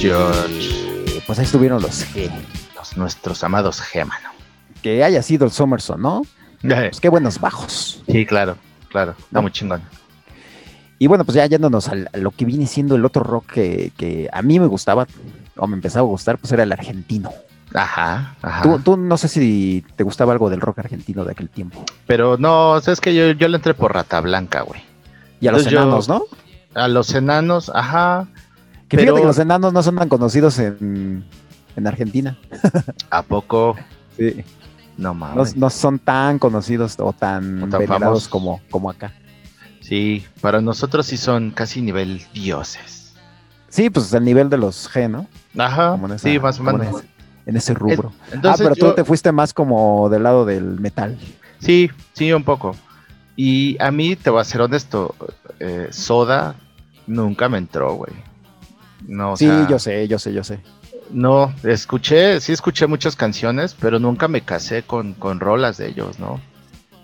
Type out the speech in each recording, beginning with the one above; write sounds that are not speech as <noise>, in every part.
George. Pues ahí estuvieron los G. Los nuestros amados G, mano. Que haya sido el Somerson, ¿no? Pues qué buenos bajos. Sí, claro, claro. Está muy chingón. Y bueno, pues ya yéndonos a lo que viene siendo el otro rock que, que a mí me gustaba, o me empezaba a gustar, pues era el argentino. Ajá, ajá. Tú, tú, no sé si te gustaba algo del rock argentino de aquel tiempo. Pero no, sabes que yo, yo le entré por Rata Blanca, güey. Y a los enanos, ¿no? A los enanos, ajá. Que pero... fíjate que los enanos no son tan conocidos en, en Argentina. ¿A poco? <laughs> Sí. No mames. No, son tan conocidos o tan, o tan venerados como, como acá. Sí, para nosotros sí son casi nivel dioses. Sí, pues el nivel de los G, ¿no? Ajá, sí, más o menos. En ese, rubro. ah, pero tú te fuiste más como del lado del metal. Sí, sí, un poco. Y a mí, te voy a ser honesto, eh, Soda nunca me entró, güey. No, sí, yo sé, yo sé, yo sé. No, escuché, sí escuché muchas canciones, pero nunca me casé con, con rolas de ellos, ¿no?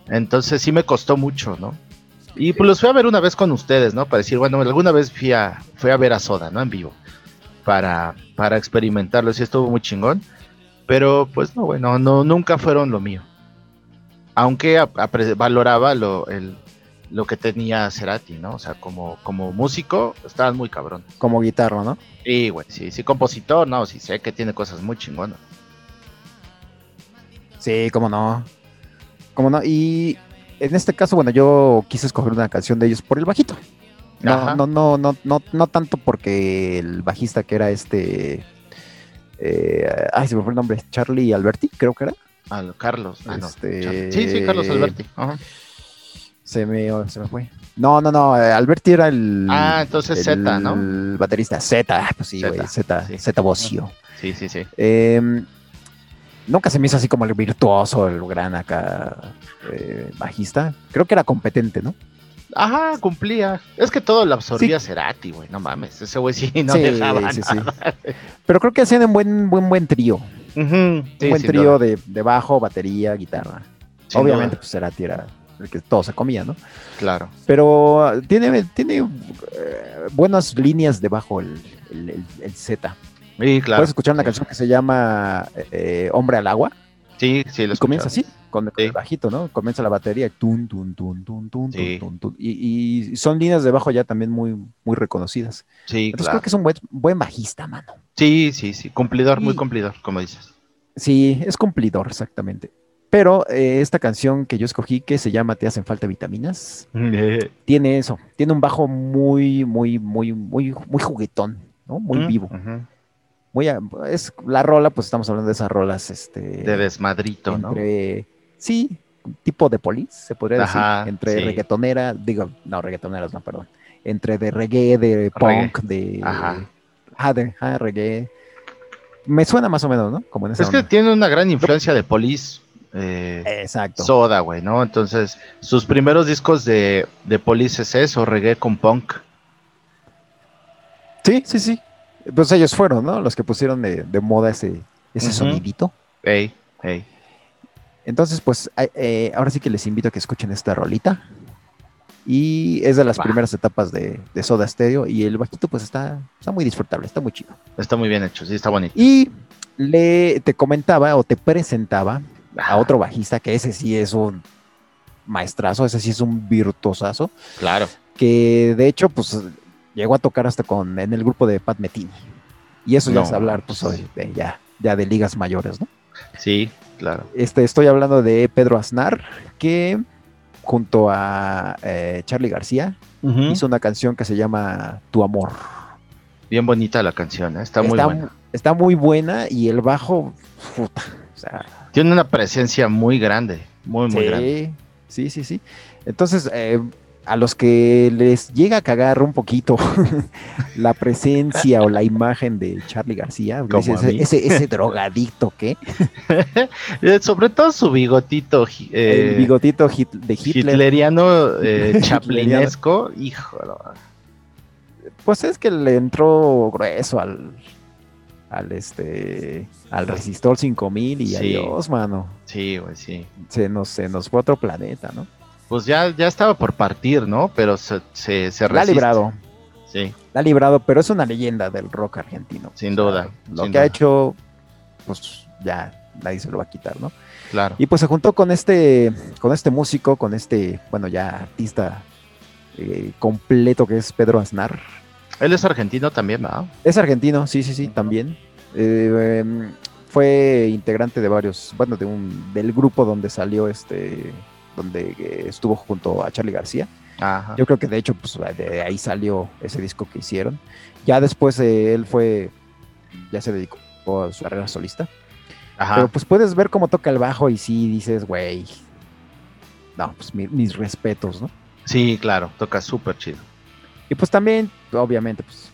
Entonces sí me costó mucho, ¿no? Y pues los fui a ver una vez con ustedes, ¿no? Para decir, bueno, alguna vez fui a, fui a ver a Soda, ¿no? En vivo. Para, para experimentarlo, sí estuvo muy chingón. Pero pues no, bueno, no, nunca fueron lo mío. Aunque valoraba lo, el, lo que tenía Cerati, ¿no? O sea, como, como músico, estaban muy cabrón. Como guitarra, ¿no? Sí, güey, sí, sí, compositor, no, sí sé que tiene cosas muy chingonas. Sí, cómo no. Cómo no. Y en este caso, bueno, yo quise escoger una canción de ellos por el bajito. No, no, no, no, no, no tanto porque el bajista que era este. Eh, ay, se me fue el nombre. Charlie Alberti, creo que era. Al Carlos. Ah, este... Sí, sí, Carlos Alberti. Se me, se me fue. No, no, no. Eh, Alberti era el. Ah, entonces Z, ¿no? El baterista. Z, pues sí, güey. Z, Z, Bocio. Sí, sí, sí. Eh, nunca se me hizo así como el virtuoso, el gran acá eh, bajista. Creo que era competente, ¿no? Ajá, cumplía. Es que todo lo absorbía Cerati, güey. No mames. Ese güey sí no dejaba sí, nada. Pero creo que hacían un buen, buen, buen trío. un buen trío de, de, bajo, batería, guitarra. Obviamente, pues Cerati era el que todo se comía, ¿no? Claro. Pero tiene, tiene eh, buenas líneas debajo el, el, el Z. Sí, claro. Puedes escuchar una canción que se llama eh, Hombre al Agua. Sí, sí, lo y comienza así, con, el bajito, ¿no? Comienza la batería, tun, tun, tun, tun, tun, tun, tun, y, y, son líneas de bajo ya también muy, muy reconocidas. Sí, Entonces creo que es un buen, buen bajista, mano. Sí, sí, sí, cumplidor, muy cumplidor, como dices. Sí, es cumplidor, exactamente. Pero eh, esta canción que yo escogí, que se llama Te hacen falta vitaminas, tiene eso, tiene un bajo muy, muy, muy, muy, muy juguetón, ¿no? Muy vivo es la rola, pues estamos hablando de esas rolas, este. De desmadrito, ¿no? Sí, tipo de polis, se podría decir. Entre reggaetonera, digo, no, reggaetoneras, no, perdón. Entre de reggae, de punk, de. Ajá. de reggae. Me suena más o menos, ¿no? Como es que tiene una gran influencia de polis. Eh, Exacto. Soda, güey, ¿no? Entonces, sus primeros discos de, de Police es eso, reggae con punk. Sí, sí, sí. Pues ellos fueron, ¿no? Los que pusieron de, moda ese, ese sonidito. Hey, hey. Entonces, pues eh, ahora sí que les invito a que escuchen esta rolita. Y es de las primeras etapas de, Soda Stereo. Y el bajito, pues está, está muy disfrutable, está muy chido. Está muy bien hecho, sí, está bonito. Y le te comentaba o te presentaba a otro bajista, que ese sí es un maestrazo, ese sí es un virtuosazo. Claro. Que de hecho, pues llegó a tocar hasta con en el grupo de Pat Metini. Y eso ya es hablar, pues, hoy de, ya, ya de ligas mayores, ¿no? Sí, claro. Este, estoy hablando de Pedro Aznar, que junto a eh, Charlie García hizo una canción que se llama Tu Amor. Bien bonita la canción, ¿eh? está, muy buena. Está muy buena y el bajo, puta, Tiene una presencia muy grande, muy, muy grande. Sí, sí, sí. Entonces, eh, a los que les llega a cagar un poquito <laughs> la presencia o la imagen de Charlie García, ese, ese, drogadicto que. <laughs> Eh, sobre todo su bigotito. Eh, el bigotito de Hitler. Hitleriano eh, <laughs> chaplinesco, híjolo. Pues es que le entró grueso al. Al este. Al Resistor 5000 y adiós, mano. Sí, güey, sí. Se nos, se nos fue otro planeta, ¿no? pues ya, ya estaba por partir, ¿no? Pero se, se, se La ha librado. sí. La ha librado, pero es una leyenda del rock argentino. Sin duda. Lo que ha hecho, pues ya nadie se lo va a quitar, ¿no? Claro. Y pues se juntó con este, con este músico, con este, bueno, ya artista eh, completo que es Pedro Aznar. Él es argentino también, ¿no? Es argentino, sí, sí, sí, también. Eh, em, fue integrante de varios, bueno, de un, del grupo donde salió este, donde eh, estuvo junto a Charlie García. Yo creo que de hecho, pues de ahí salió ese disco que hicieron. Ya después él fue, ya se dedicó a su carrera solista. Pero pues puedes ver cómo toca el bajo y sí dices, güey, no, pues mis respetos, ¿no? Sí, claro, toca súper chido. Y pues también, obviamente, pues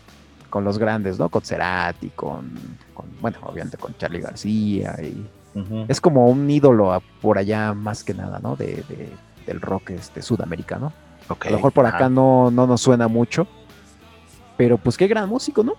con los grandes, ¿no? Con Cerati, con, con bueno, obviamente con Charlie García y es como un ídolo por allá más que nada, ¿no? De, del rock este sudamericano. a lo mejor por acá no, no nos suena mucho, pero pues qué gran músico, ¿no?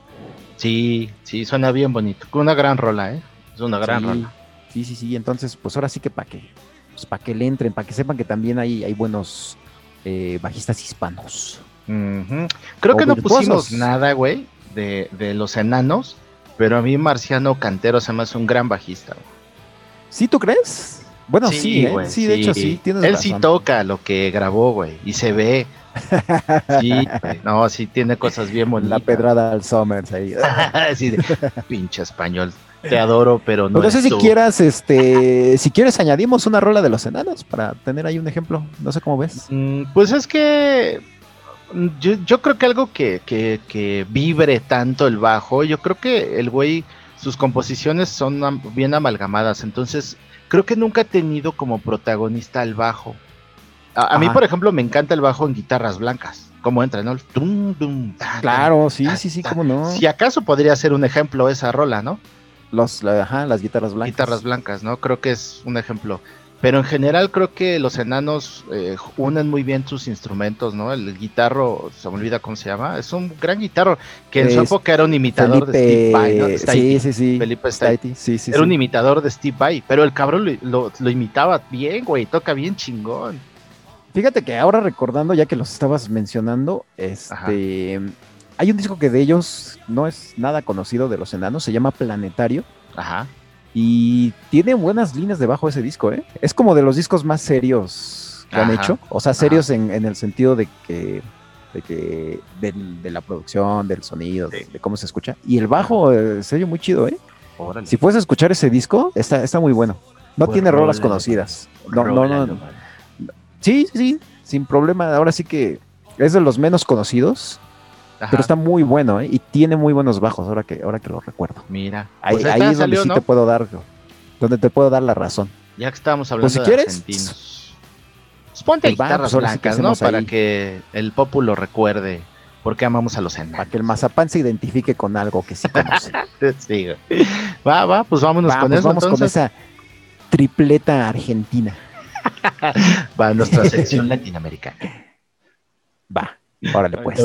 Sí, sí, suena bien bonito. Una gran rola, ¿eh? Es una gran sí, Sí, sí, sí. Entonces, pues ahora sí que para que, pues para que le entren, para que sepan que también hay, hay buenos eh, bajistas hispanos. Creo que no pusimos nada, güey, de, de, los enanos, pero a mí Marciano Cantero se me hace un gran bajista. ¿Sí tú crees? Bueno, sí, ¿eh? sí, de hecho sí, tienes Él sí toca lo que grabó, güey, y se ve. <laughs> Sí, no, sí tiene cosas bien bonitas. La pedrada al Summers ahí. <laughs> sí, de, pinche español te adoro, pero no. no sé si quieras, este, si quieres añadimos una rola de los enanos para tener ahí un ejemplo. No sé cómo ves. Mm, pues es que mm, yo, creo que algo que, que, vibre tanto el bajo, yo creo que el güey, sus composiciones son bien amalgamadas, entonces creo que nunca ha tenido como protagonista el bajo. A, mí, por ejemplo, me encanta el bajo en guitarras blancas. Como entra, ¿no? claro, sí, sí, sí, cómo no. Si acaso podría ser un ejemplo esa rola, ¿no? Los, las guitarras blancas. Guitarras blancas, ¿no? Creo que es un ejemplo. Pero en general creo que los enanos eh, unen muy bien sus instrumentos, ¿no? El, guitarro, se me olvida cómo se llama, es un gran guitarro que en su época era un imitador de Steve Vai, ¿no? sí, sí, sí. Felipe Staiti. Sí, sí, era un imitador de Steve Vai, pero el cabrón lo, lo, imitaba bien, güey, toca bien chingón. Fíjate que ahora recordando, ya que los estabas mencionando, este... Hay un disco que de ellos no es nada conocido de los enanos, se llama Planetario. Ajá. Y tiene buenas líneas debajo de ese disco, ¿eh? Es como de los discos más serios que han hecho. O sea, serios en, el sentido de que. de que. de, la producción, del sonido, de, cómo se escucha. Y el bajo, eh, serio, muy chido, ¿eh? Si puedes escuchar ese disco, está, está muy bueno. No pues tiene rolas conocidas. No, no, no. Sí, sí, sin problema. Ahora sí que es de los menos conocidos pero está muy bueno, ¿eh? Y tiene muy buenos bajos, ahora que, ahora que lo recuerdo. Mira. Ahí, pues es donde sí te puedo dar, donde te puedo dar la razón. Ya que estamos hablando pues de argentinos. Pues ponte guitarras blancas, ¿no? Para que el lo recuerde por qué amamos a los enanos. Para que el mazapán se identifique con algo que sí conoce. <laughs> sí, va, va, pues vámonos con eso. Vamos con esa tripleta argentina. <laughs> va, nuestra sección <laughs> latinoamericana. Va, órale pues.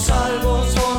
Salvos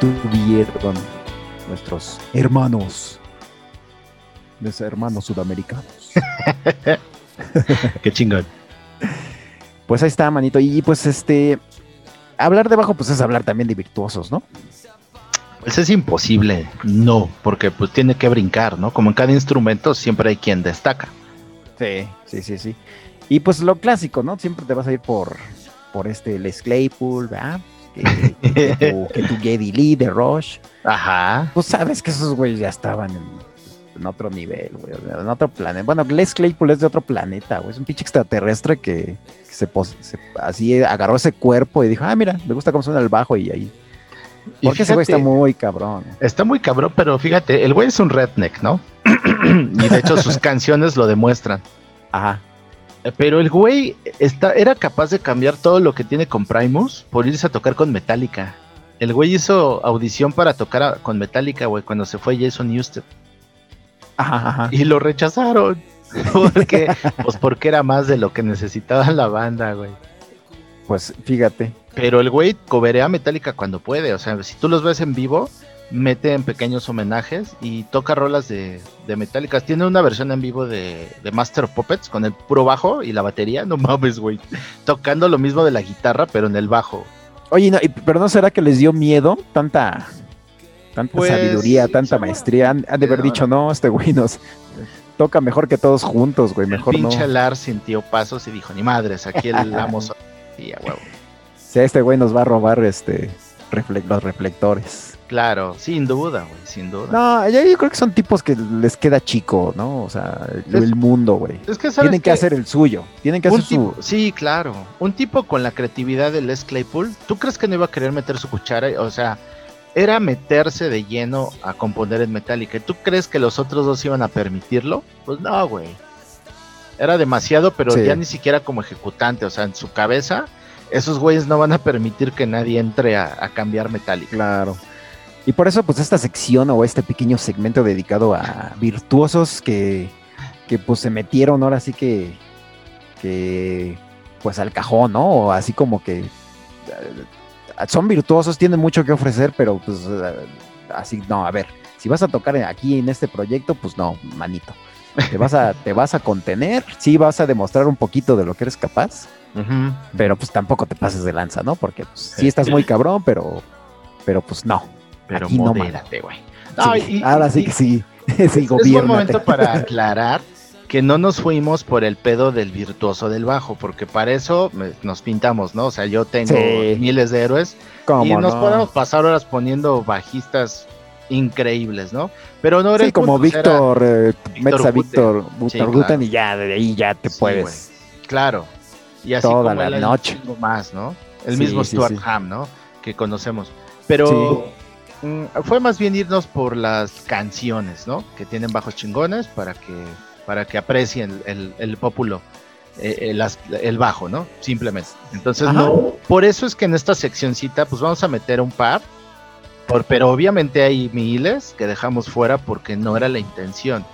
estuvieron nuestros hermanos. Nuestros hermanos sudamericanos. <laughs> Qué chingón. Pues ahí está, manito. Y pues este. Hablar de bajo, pues es hablar también de virtuosos, ¿no? Pues es imposible, no, porque pues tiene que brincar, ¿no? Como en cada instrumento siempre hay quien destaca. Sí, sí, sí, sí. Y pues lo clásico, ¿no? Siempre te vas a ir por, por este Les Claypool, ¿verdad? Que, que tu, que tu Geddy Lee de Rush. Ajá. Pues sabes que esos güeyes ya estaban en, en otro nivel, güey, en otro planeta. Bueno, Les Claypool es de otro planeta, güey. Es un pinche extraterrestre que, que se, se- así agarró ese cuerpo y dijo, ah, mira, me gusta cómo suena el bajo y ahí. Porque ese güey está muy cabrón. Está muy cabrón, pero fíjate, el güey es un redneck, ¿no? <clears throat> y de hecho sus <laughs> canciones lo demuestran. Ajá. Pero el güey está, era capaz de cambiar todo lo que tiene con Primus por irse a tocar con Metallica. El güey hizo audición para tocar a- con Metallica, güey, cuando se fue Jason Newsted. Ajá, ajá. Y lo rechazaron. <laughs> Porque, pues porque era más de lo que necesitaba la banda, güey. Pues fíjate. Pero el güey coberea a Metallica cuando puede. O sea, si tú los ves en vivo, mete en pequeños homenajes y toca rolas de, de Metallica. Tiene una versión en vivo de, de Master of Puppets con el puro bajo y la batería. No mames, güey. Tocando lo mismo de la guitarra, pero en el bajo. Oye, no, y- pero ¿no será que les dio miedo tanta, tanta Pues, sabiduría, tanta maestría? Han, han de haber No, dicho, no, este güey nos toca mejor que todos juntos, güey, mejor el no. pinche Lars sintió pasos y dijo, ni madres, aquí el <laughs> amo soy". Sí, a huevo. Si este güey nos va a robar este refle- los reflectores. Claro, sin duda, güey, sin duda. No, yo, yo creo que son tipos que les queda chico, ¿no? O sea, el, Es- el mundo, güey. Es que Tienen que hacer el suyo. Tienen que Un hacer su. tipo- sí, claro. Un tipo con la creatividad de Les Claypool, ¿tú crees que no iba a querer meter su cuchara? O sea, era meterse de lleno a componer en Metallica. ¿Tú crees que los otros dos iban a permitirlo? Pues no, güey. Era demasiado, pero Sí. ya ni siquiera como ejecutante. O sea, en su cabeza, esos güeyes no van a permitir que nadie entre a, a cambiar Metallica. Claro. Y por eso, pues, esta sección o este pequeño segmento dedicado a virtuosos que, que pues, se metieron ahora sí que, que, pues, al cajón, ¿no? O así como que eh, son virtuosos, tienen mucho que ofrecer, pero, pues, eh, así, no, a ver, si vas a tocar aquí en este proyecto, pues, no, manito. Te vas a, te vas a contener, sí vas a demostrar un poquito de lo que eres capaz, pero pues tampoco te pases de lanza, ¿no? Porque pues, sí estás muy cabrón, pero, pero pues no. Pero Aquí no, modérate, güey. No, Sí, ahora sí que sí. sí, <laughs> Es gobiérnate. momento para aclarar que no nos fuimos por el pedo del virtuoso del bajo, porque para eso nos pintamos, ¿no? O sea, yo tengo Sí. miles de héroes ¿Cómo y nos no? podemos pasar horas poniendo bajistas increíbles, ¿no? Pero no era Sí, como era- Víctor, eh, Víctor metes a Guten. Víctor, Víctor. Guten y ya de ahí ya te puedes. Claro. Y así Toda como la un noche. más, ¿no? El mismo Stuart. Ham, ¿no? Que conocemos. Pero fue más bien irnos por las canciones, ¿no? Que tienen bajos chingones para que para que aprecien el, el pópulo, eh, eh, las- el bajo, ¿no? Simplemente. Entonces, no, por eso es que en esta seccioncita, pues vamos a meter un par, por, pero obviamente hay miles que dejamos fuera porque no era la intención,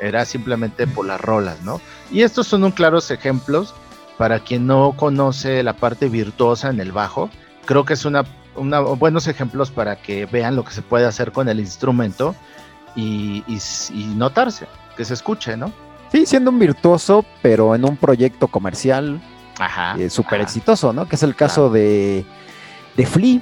era simplemente por las rolas, ¿no? Y estos son un claros ejemplos para quien no conoce la parte virtuosa en el bajo. Creo que es una, una buenos ejemplos para que vean lo que se puede hacer con el instrumento y, y s- y notarse, que se escuche, ¿no? Sí, siendo un virtuoso, pero en un proyecto comercial eh, súper exitoso, ¿no? Que es el caso de, de Flea,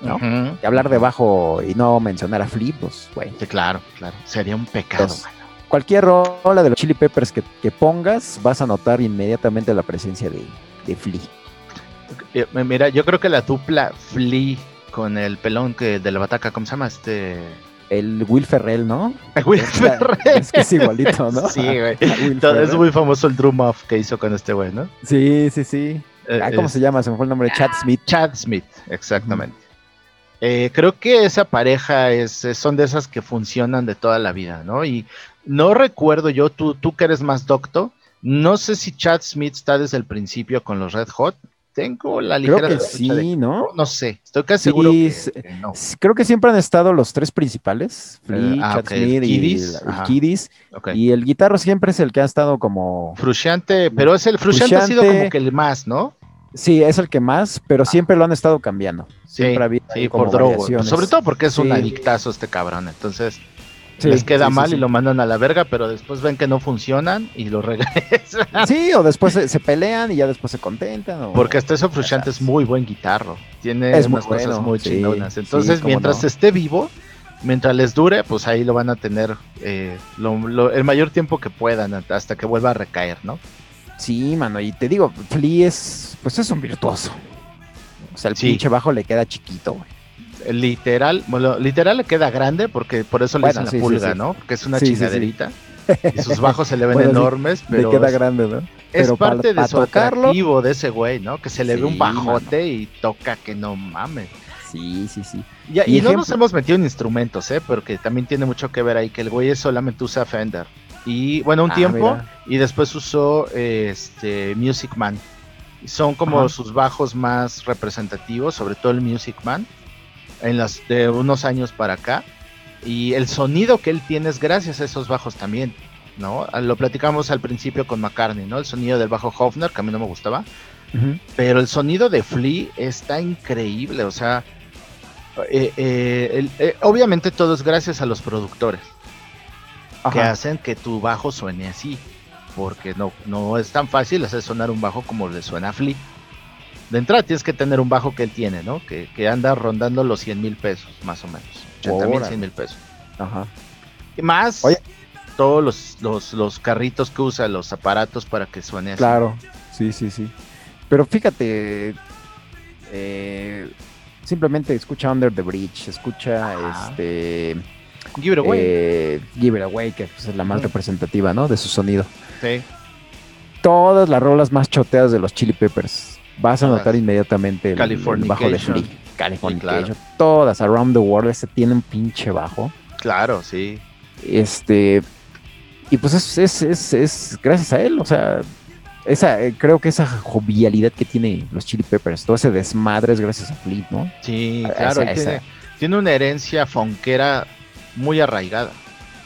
¿no? Y hablar de bajo y no mencionar a Flea, pues, güey. Sí, claro, claro. Sería un pecado, Entonces, mano. Cualquier rola de los Chili Peppers que, que pongas, vas a notar inmediatamente la presencia de, de Flea. Eh, Mira, yo creo que la dupla Flea con el pelón que de la bataca, ¿cómo se llama? Este. El Will Ferrell, ¿no? Will Es la- Ferrell. es que es igualito, ¿no? Sí, güey. <laughs> Es muy famoso el drum off que hizo con este güey, ¿no? Sí, sí, sí. Eh, Ah, ¿Cómo es- se llama? Se me fue el nombre. Chad Smith. Chad Smith, exactamente. Eh, creo que esa pareja es- son de esas que funcionan de toda la vida, ¿no? Y no recuerdo yo, tú, tú que eres más docto, no sé si Chad Smith está desde el principio con los Red Hot. Tengo la Creo ligera que sospecha de sí, que ¿no? no sé, estoy casi Sí, seguro que, que no. Creo que siempre han estado los tres principales. Flea, ah, Chad ok, el Smith y el. Y el guitarro siempre es el que ha estado como... Frusciante, pero es el Frusciante ha sido como que el más, ¿no? Sí, es el que más, pero siempre lo han estado cambiando. Sí, Siempre ha habido sí, por drogo. Sobre todo porque es un Sí. adictazo este cabrón. Entonces Sí, les queda sí, mal sí. y lo mandan a la verga, pero después ven que no funcionan y lo <laughs> regresan. Sí, o después se, se pelean y ya después se contentan. o- Porque hasta eso Frusciante es muy buen guitarro. Tiene Es muy cosas bueno, muy chingonas. Entonces, mientras no. esté vivo, mientras les dure, pues ahí lo van a tener eh, lo- lo- el mayor tiempo que puedan hasta que vuelva a recaer, ¿no? Sí, mano, y te digo, Flea es, pues es un virtuoso. O sea, el pinche bajo le queda chiquito, güey. Literal, bueno, literal le queda grande porque por eso le Bueno, dicen la sí, pulga, sí. ¿no? Porque es una chingaderita. <laughs> Y sus bajos se le ven Bueno, enormes, pero le queda grande, ¿no? es pero parte pa de su tocarlo- atractivo de ese güey, ¿no? Que se le ve un bajote y toca que no mames. Sí, sí, sí. Ya, Y no nos hemos metido en instrumentos, ¿eh? Porque también tiene mucho que ver ahí que el güey solamente usa Fender. Y bueno, un Ah, tiempo, mira. y después usó eh, este Music Man. Son como Ajá. sus bajos más representativos, sobre todo el Music Man, en las de unos años para acá. Y el sonido que él tiene es gracias a esos bajos también, ¿no? Ah, Lo platicamos al principio con McCartney, ¿no? El sonido del bajo Hofner, que a mí no me gustaba. Pero el sonido de Flea está increíble, o sea, eh, eh, el- eh, obviamente todo es gracias a los productores que hacen que tu bajo suene así, porque no, no es tan fácil hacer sonar un bajo como le suena a Flea. De entrada tienes que tener un bajo que él tiene, ¿no? Que, que anda rondando los 100 mil pesos, más o menos. 80 mil, Órale. 100 mil pesos. Ajá. Y más Oye. todos los, los, los carritos que usa, los aparatos para que suene así. Claro, sí, sí, sí. Pero fíjate, eh, simplemente escucha Under the Bridge, escucha Ajá. este Give it away. eh, Give It Away, que pues, es la más representativa, ¿no? De su sonido. Sí. Todas las rolas más choteadas de los Chili Peppers. Vas a notar inmediatamente el, el bajo de. Flea. Californication. claro. Todas, Around the World, ese tiene un pinche bajo. Claro, sí. Este. Y pues es, es, es, es gracias a él, o sea, esa, eh, creo que esa jovialidad que tiene los Chili Peppers, todo ese desmadre es gracias a Flea, ¿no? Sí, claro, esa. tiene, tiene una herencia fonquera muy arraigada.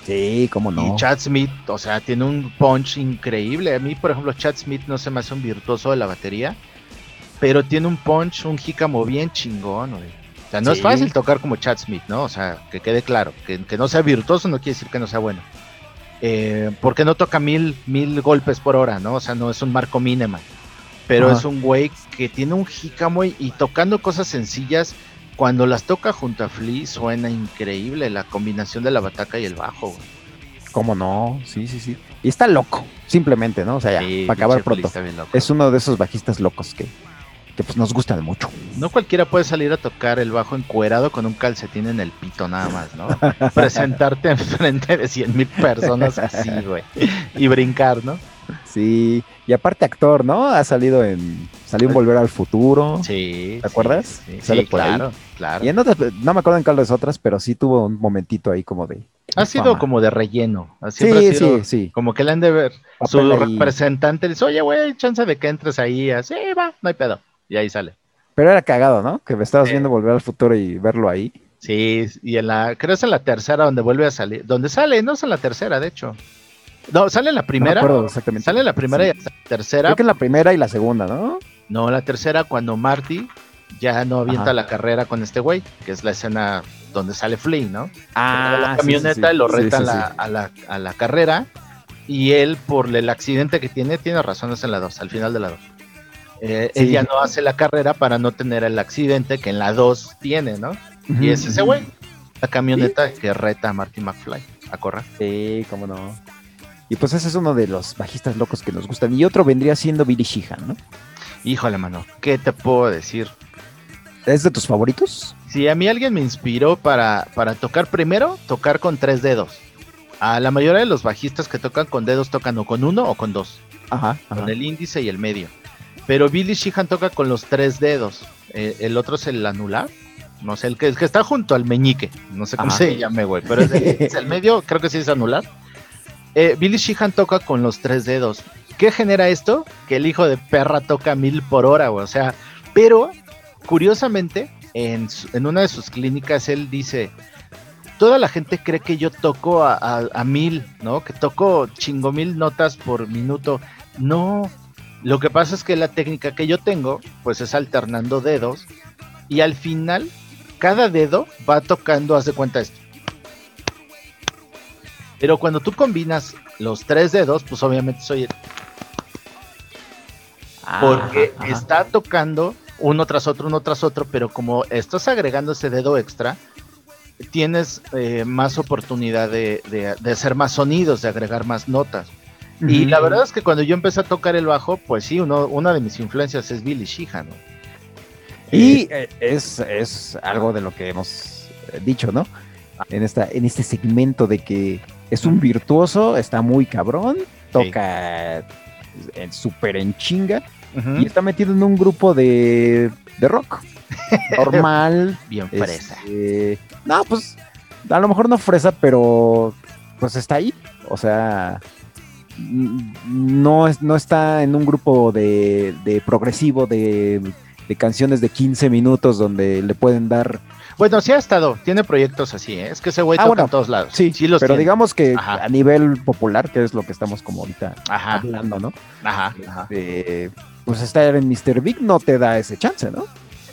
Sí, cómo no. Y Chad Smith, o sea, tiene un punch increíble. A mí, por ejemplo, Chad Smith no se me hace un virtuoso de la batería, pero tiene un punch, un jícamo bien chingón, güey. O sea, no es fácil tocar como Chad Smith, ¿no? O sea, que quede claro, que, que no sea virtuoso no quiere decir que no sea bueno. Eh, porque no toca mil, mil golpes por hora, ¿no? O sea, no es un Marco Mineman. Pero Ajá. es un güey que tiene un jícamo y, y tocando cosas sencillas, cuando las toca junto a Flea suena increíble la combinación de la bataca y el bajo, güey. Cómo no, sí, sí, sí. Y está loco, simplemente, ¿no? O sea, ya, Sí, para acabar pronto. está bien loco. Es uno de esos bajistas locos que, que pues nos gustan mucho. No cualquiera puede salir a tocar el bajo encuerado con un calcetín en el pito nada más, ¿no? <laughs> Presentarte enfrente de 100 mil personas así, güey. Y brincar, ¿no? Sí, y aparte actor, ¿no? Ha salido en. Salió en Volver al Futuro. Sí. ¿Te sí, acuerdas? Sí, Sale sí, por ahí. claro, claro. Y en otras, no me acuerdo en cuáles otras, pero sí tuvo un momentito ahí como de. Ha sido fama. como de relleno. Sí, Siempre ha sido sí, sí. Como que le han de ver. Su ahí. representante le dice, oye, güey, chance de que entres ahí. Así, va, no hay pedo. Y ahí sale. Pero era cagado, ¿no? Que me estabas Sí. viendo Volver al Futuro y verlo ahí. Sí, y en la, creo que es en la tercera donde vuelve a salir. Donde sale, no es en la tercera, de hecho. No, sale en la primera. No acuerdo exactamente. Sale en la primera Sí. y hasta la tercera. Creo que en la primera y la segunda, ¿no? No, la tercera cuando Marty ya no avienta Ajá. la carrera con este güey, que es la escena donde sale Flea, ¿no? Ah, la camioneta sí, sí. lo reta a, la, a la- a la carrera y él por el accidente que tiene, tiene razones en la 2, al final de la 2. Eh, Sí. Ya no hace la carrera para no tener el accidente que en la 2 tiene, ¿no? Y es ese güey, la camioneta que reta a Marty McFly a correr. Sí, cómo no. Y pues ese es uno de los bajistas locos que nos gustan. Y otro vendría siendo Billy Sheehan, ¿no? Híjole, mano, ¿qué te puedo decir? ¿Es de tus favoritos? Si a mí alguien me inspiró para, para tocar primero, tocar con tres dedos. A la mayoría de los bajistas que tocan con dedos tocan o con uno o con dos, Ajá. con el índice y el medio. Pero Billy Sheehan toca con los tres dedos. Eh, el otro es el anular. No sé, el que, el que está junto al meñique. No sé cómo Ajá. se llame, güey. Pero es el, es el medio, creo que sí es anular. Eh, Billy Sheehan toca con los tres dedos. ¿Qué genera esto? Que el hijo de perra toca mil por hora, güey. O sea, pero curiosamente, en, su- en una de sus clínicas él dice, toda la gente cree que yo toco a, a- a mil, ¿no? Que toco chingo mil notas por minuto. No, Lo que pasa es que la técnica que yo tengo, pues es alternando dedos y al final cada dedo va tocando, haz de cuenta esto. Pero cuando tú combinas los tres dedos, pues obviamente soy el porque Ajá, ajá. está tocando uno tras otro, uno tras otro, pero como estás agregando ese dedo extra, tienes eh, más oportunidad de, de- de hacer más sonidos, de agregar más notas. Y la verdad es que cuando yo empecé a tocar el bajo, pues sí, uno, una de mis influencias es Billy Sheehan. ¿no? Y eh, es, es algo de lo que hemos dicho, ¿no? En, esta, en este segmento de que es un virtuoso, está muy cabrón, toca súper en chinga y está metido en un grupo de, de rock <laughs> normal. Bien fresa. este, no, pues a lo mejor no fresa, pero pues está ahí. O sea, no, es, no está en un grupo de, de progresivo de, de canciones de 15 minutos donde le pueden dar. Bueno, sí ha estado, tiene proyectos así, ¿eh? es que ese güey Ah, toca bueno, en todos lados. Sí, los pero tiene. digamos que Ajá. a nivel popular, que es lo que estamos como ahorita Ajá, hablando, ¿no? ajá, ajá. Eh, pues estar en Mr. Big no te da ese chance, ¿no?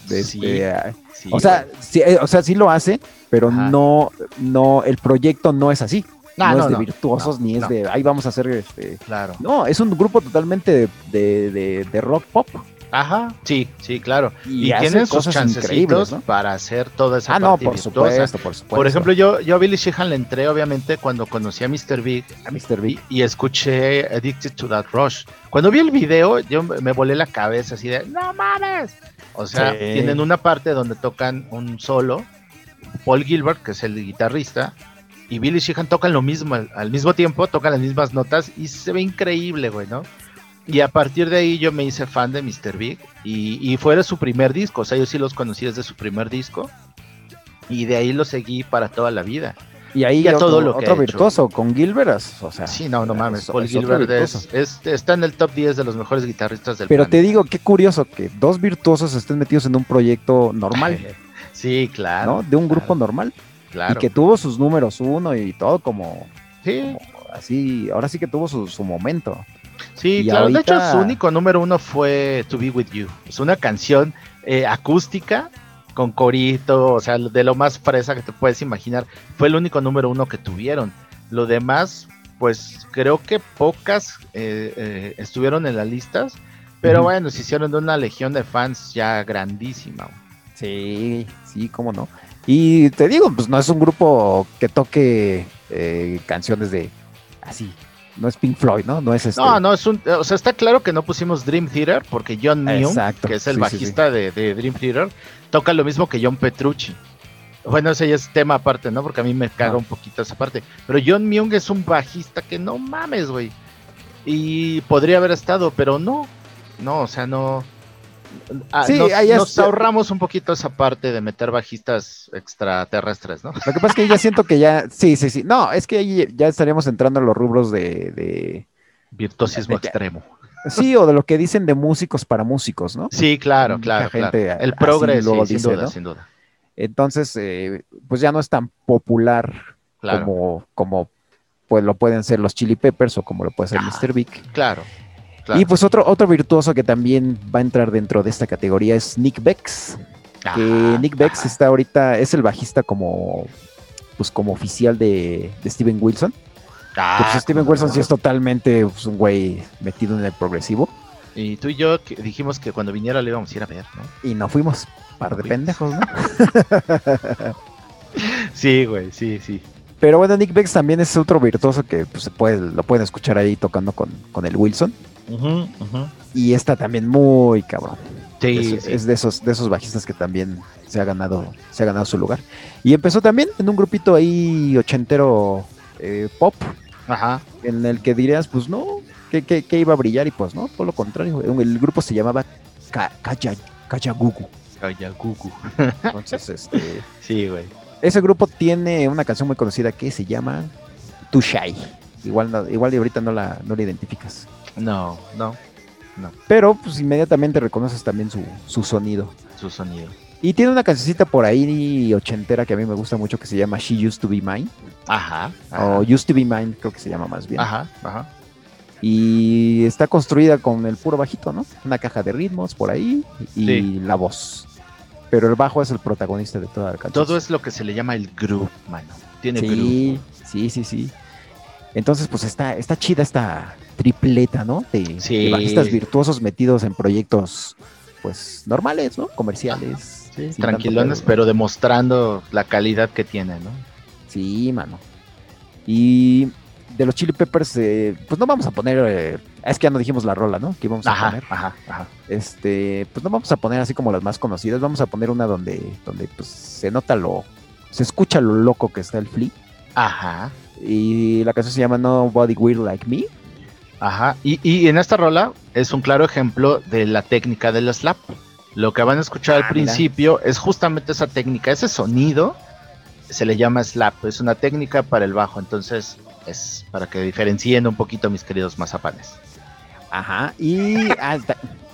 De Sí, este, sí, o sea, sí, eh, o sea, sí lo hace, pero no, no, el proyecto no es así. No, es de virtuosos ni es de ahí vamos a hacer este. claro. No, es un grupo totalmente de, de- de- de rock pop. Ajá, sí, sí, claro. Y Y, tienen sus chancecitos ¿no? para hacer toda esa Ah, no, por virtuosa. supuesto, por supuesto. Por ejemplo, yo, yo a Billy Sheehan le entré obviamente cuando conocí a Mr. Big a Mr. Big. y escuché Addicted to That Rush. Cuando vi el video, yo me me volé la cabeza así de, ¡No mames! O sea, Sí. tienen una parte donde tocan un solo, Paul Gilbert, que es el guitarrista, y Billy Sheehan tocan lo mismo al, al mismo tiempo, tocan las mismas notas y se ve increíble, güey, ¿no? Y a partir de ahí yo me hice fan de Mr. Big y, y fue de su primer disco, o sea, yo sí los conocí desde su primer disco y de ahí lo seguí para toda la vida. Y ahí ya todo lo que otro ha hecho. virtuoso con Gilbert, o sea. Sí, no, no mames. es- Paul es otro Gilbert es, está en el top 10 de los mejores guitarristas del Pero te digo, qué curioso que dos virtuosos estén metidos en un proyecto normal, <laughs> Sí, claro. ¿no? De un grupo normal. Claro. Y que tuvo sus números uno y todo como, Sí, como así, ahora sí que tuvo su, su momento. sí, y claro. De hecho, su único número uno fue To Be With You. Es una canción eh, acústica con corito, o sea, de lo más fresa que te puedes imaginar. Fue el único número uno que tuvieron. Lo demás, pues creo que pocas eh, eh, estuvieron en las listas. Pero bueno, se hicieron de una legión de fans ya grandísima. Sí, sí, cómo no. Y te digo, pues no es un grupo que toque eh, canciones de así. No es Pink Floyd, ¿no? No es este. No, no, es un. O sea, está claro que no pusimos Dream Theater porque John Exacto, que es el sí, sí, sí. bajista De, de Dream Theater, toca lo mismo que John Petrucci. Bueno, ese ya es tema aparte, ¿no? Porque a mí me caga Ah. un poquito esa parte. Pero John Myung es un bajista que no mames, güey. Y podría haber estado, pero no. No, o sea, no. Ah, Sí, nos, ahí nos ahorramos un poquito esa parte de meter bajistas extraterrestres, ¿no? Lo que pasa es que ya siento que ya. Sí, sí, sí. No, es que ahí ya estaríamos entrando a los rubros de. de- Virtuosismo De- extremo. Sí, o de lo que dicen de músicos para músicos, ¿no? Sí, claro, claro. claro. gente El así progres, luego sí, sin duda, ¿no? sin duda. Entonces, eh, pues ya no es tan popular Claro. como, como pues lo pueden ser los Chili Peppers o como lo puede ser Ah, Mr. Big. Claro. Claro. Y pues otro, otro virtuoso que también va a entrar dentro de esta categoría es Nick Bex. Que Ajá, Nick Bex ajá. está ahorita, es el bajista como, pues como oficial de, de Steven Wilson. Que, Ah, pues, Steven Wilson sí es totalmente pues, un güey metido en el progresivo. Y tú y yo que dijimos que cuando viniera le íbamos a ir a ver, ¿no? Y no fuimos, par de fuimos. pendejos, ¿no? <laughs> Sí, güey, sí, sí. Pero bueno, Nick Bex también es otro virtuoso que pues, se puede, lo pueden escuchar ahí tocando con, con el Wilson. Y está también muy cabrón. Sí, es, sí. es de esos, de esos bajistas que también se ha ganado, se ha ganado su lugar. Y empezó también en un grupito ahí ochentero eh, pop, Ajá. en el que dirías, pues no, que, que- que iba a brillar, y pues no, todo lo contrario. El grupo se llamaba Ka- Kaya, Kayagugu. Kayagugu. Entonces, <laughs> este, Sí, güey. ese grupo tiene una canción muy conocida que se llama Too Shy. Igual, igual y ahorita no la, no la identificas. No, no, Pero pues inmediatamente reconoces también su, su sonido. su sonido. Y tiene una cancioncita por ahí ochentera que a mí me gusta mucho que se llama She Used to Be Mine. Ajá. O Used to Be Mine, creo que se llama más bien. Ajá, ajá. Y está construida con el puro bajito, ¿no? Una caja de ritmos por ahí y la voz. Pero el bajo es el protagonista de toda la canción. Todo es lo que se le llama el groove, mano. Tiene sí, groove. Sí, sí, sí. Entonces, pues está, está chida esta tripleta, ¿no? De, Sí. de bajistas virtuosos metidos en proyectos, pues, normales, ¿no? Comerciales. Sí, tranquilones, tanto pero demostrando la calidad que tiene, ¿no? Sí, mano. Y de los Chili Peppers, eh, pues no vamos a poner. eh, es que ya no dijimos la rola, ¿no? Que íbamos a Ajá, poner. ajá, ajá. Este, pues no vamos a poner así como las más conocidas. Vamos a poner una donde, donde pues, se nota lo. Se escucha lo loco que está el Flea. Ajá, Y la canción se llama Nobody Will Like Me. ajá. Y, y en esta rola es un claro ejemplo de la técnica del slap. Lo que van a escuchar al Ah, mira. principio es justamente esa técnica, ese sonido se le llama slap, es una técnica para el bajo, entonces es para que diferencien un poquito mis queridos mazapanes. Ajá. Y, <laughs> ah,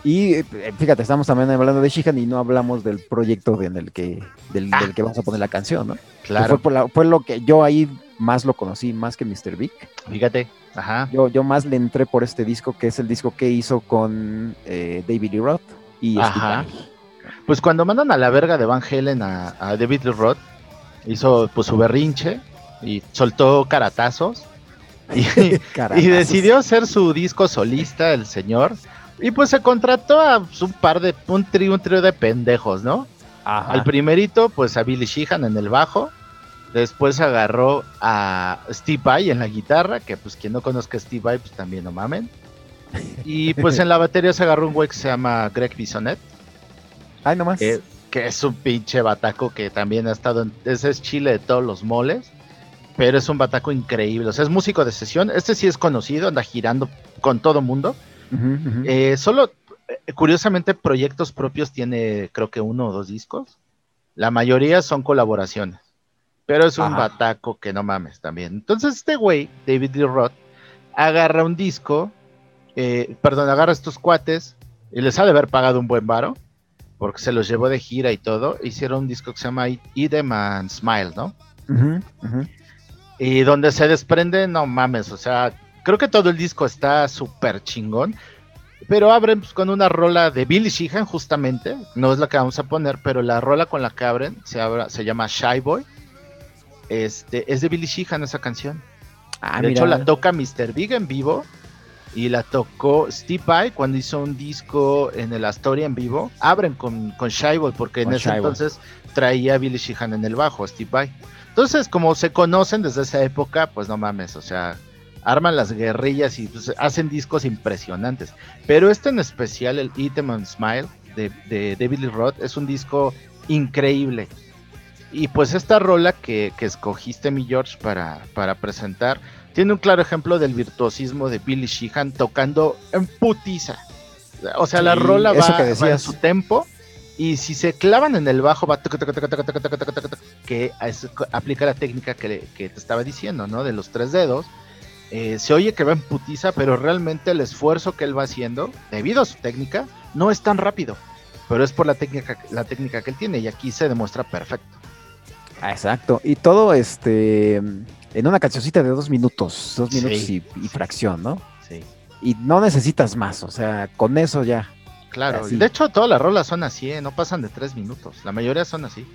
y eh, fíjate, estamos también hablando de Shihan y no hablamos del proyecto en el que, del, Ah. del que vamos a poner la canción, ¿no? Claro, Fue, por la- fue lo que yo ahí más lo conocí, más que Mr. Big. fíjate, ajá. Yo, yo más le entré por este disco, que es el disco que hizo con eh, David Lee Roth y Ajá. Pues cuando mandan a la verga de Van Halen a, a David Lee Roth, hizo pues su berrinche y soltó caratazos y, <laughs> y decidió hacer su disco solista el señor y pues se contrató a un par de un trío, un trío de pendejos, ¿no? Ajá. Al primerito pues a Billy Sheehan en el bajo, después agarró a Steve Vai en la guitarra, que pues quien no conozca a Steve Vai pues también no mamen. Y pues en la batería se agarró un güey que se llama Greg Bisonet Ay, nomás. que, que es un pinche bataco que también ha estado en ese es chile de todos los moles, pero es un bataco increíble, o sea, es músico de sesión, este sí es conocido, anda girando con todo mundo. Eh, solo, eh, curiosamente, proyectos propios tiene creo que uno o dos discos, la mayoría son colaboraciones, pero es un Ajá. bataco que no mames también, entonces este güey, David Lee Roth, agarra un disco, eh, perdón, agarra estos cuates y les ha de haber pagado un buen varo, porque se los llevó de gira y todo. Hicieron un disco que se llama Eat Eat 'Em and Smile, ¿no? Y donde se desprende, no mames, o sea, creo que todo el disco está súper chingón. Pero abren pues, con una rola de Billy Sheehan, justamente. No es la que vamos a poner, pero la rola con la que abren se, abra- se llama Shy Boy. Este, es de Billy Sheehan esa canción. Ah, de mira. hecho, la toca Mr. Big en vivo. Y la tocó Steve Vai cuando hizo un disco en el Astoria en vivo. Abren con, con porque en ese entonces traía a Billy Sheehan en el bajo, Steve Vai. Entonces, como se conocen desde esa época, pues no mames, o sea, arman las guerrillas y pues, hacen discos impresionantes. Pero este en especial, el Eat 'Em and Smile de, de David Lee Roth, es un disco increíble. Y pues esta rola que, escogiste, mi George, para, presentar, tiene un claro ejemplo del virtuosismo de Billy Sheehan tocando en putiza. O sea, la rola va, que a su tempo y si se clavan en el bajo va que aplica la técnica que, que, te estaba diciendo, ¿no? De los tres dedos. Eh, se oye que va en putiza, pero realmente el esfuerzo que él va haciendo, debido a su técnica, no es tan rápido. Pero es por la técnica, la técnica que él tiene y aquí se demuestra perfecto. Ah, exacto. Y todo este en una cancioncita de dos minutos, dos minutos Sí. y, y fracción, ¿no? Sí. Y no necesitas más, o sea, con eso ya. Claro, Así. de hecho todas las rolas son así, ¿eh? no pasan de tres minutos. La mayoría son así.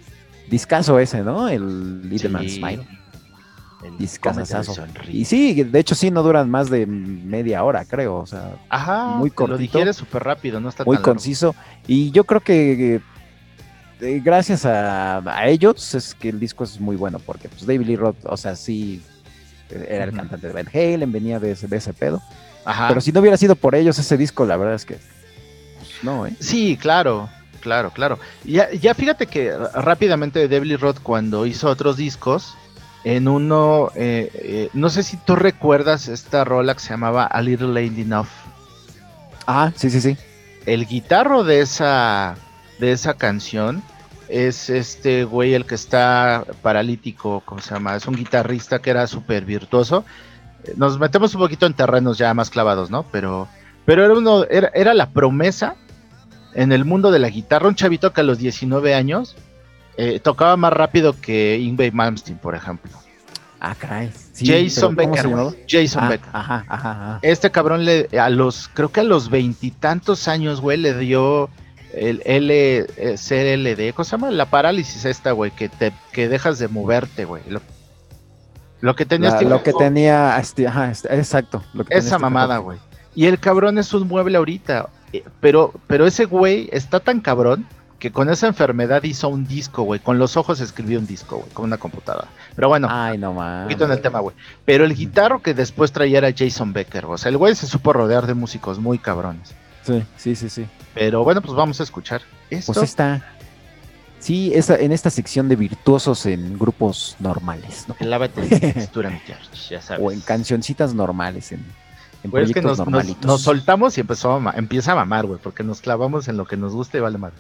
Discaso ese, ¿no? El Little Man Sí. Smile. El sonríe. Y sí, de hecho sí no duran más de media hora, creo. O sea, Ajá, muy te lo cortito, digieres súper rápido, no está muy tan conciso. Y yo creo que eh, gracias a, a ellos es que el disco es muy bueno, porque pues David Lee Roth, o sea, sí era el cantante de Van Halen, venía de ese, de ese pedo. Ajá. Pero si no hubiera sido por ellos ese disco, la verdad es que pues, no, ¿eh? Sí, claro, claro, claro. Ya, ya fíjate que rápidamente David Lee Roth cuando hizo otros discos, en uno, eh, eh, no sé si tú recuerdas esta rola que se llamaba A Little Late Enough. Ah, sí, sí, sí. El guitarro de esa, de esa canción es este güey el que está paralítico, ¿cómo se llama? Es un guitarrista que era súper virtuoso. Eh, Nos metemos un poquito en terrenos ya más clavados, ¿no? Pero, pero era, uno, era, era la promesa en el mundo de la guitarra, un chavito que a los 19 años eh, tocaba más rápido que Ingve Malmsteen, por ejemplo. Ah, caray. Sí, Jason pero ¿cómo se Becker? Jason Ah, Becker. Ajá, ajá, ajá. Este cabrón le, a los, creo que a los veintitantos años, güey, le dio el LCLD, ¿cómo se llama? La parálisis esta, güey, que te, que dejas de moverte, güey. Lo, lo que tenía La- Stephen lo que Hawking, tenía, este, ajá, este, exacto. lo que tenía esa Stephen mamada, güey. Y el cabrón es un mueble ahorita, eh, pero, pero ese güey está tan cabrón que con esa enfermedad hizo un disco, güey. Con los ojos escribió un disco, güey, con una computadora. Pero bueno, Ay, no un mames. poquito en el tema, güey. Pero el guitarro que después traía era Jason Becker, o sea, el güey se supo rodear de músicos muy cabrones. Sí, sí, sí, sí. Pero bueno, pues vamos a escuchar esto. Pues está. Sí, esa, en esta sección de virtuosos en grupos normales, ¿no? Lávate <laughs> de textura, mi George, ya sabes. O en cancioncitas normales, en, en Güey, es que nos, nos, normalitos. nos soltamos y empezó a empieza a mamar, güey, porque nos clavamos en lo que nos gusta y vale madre.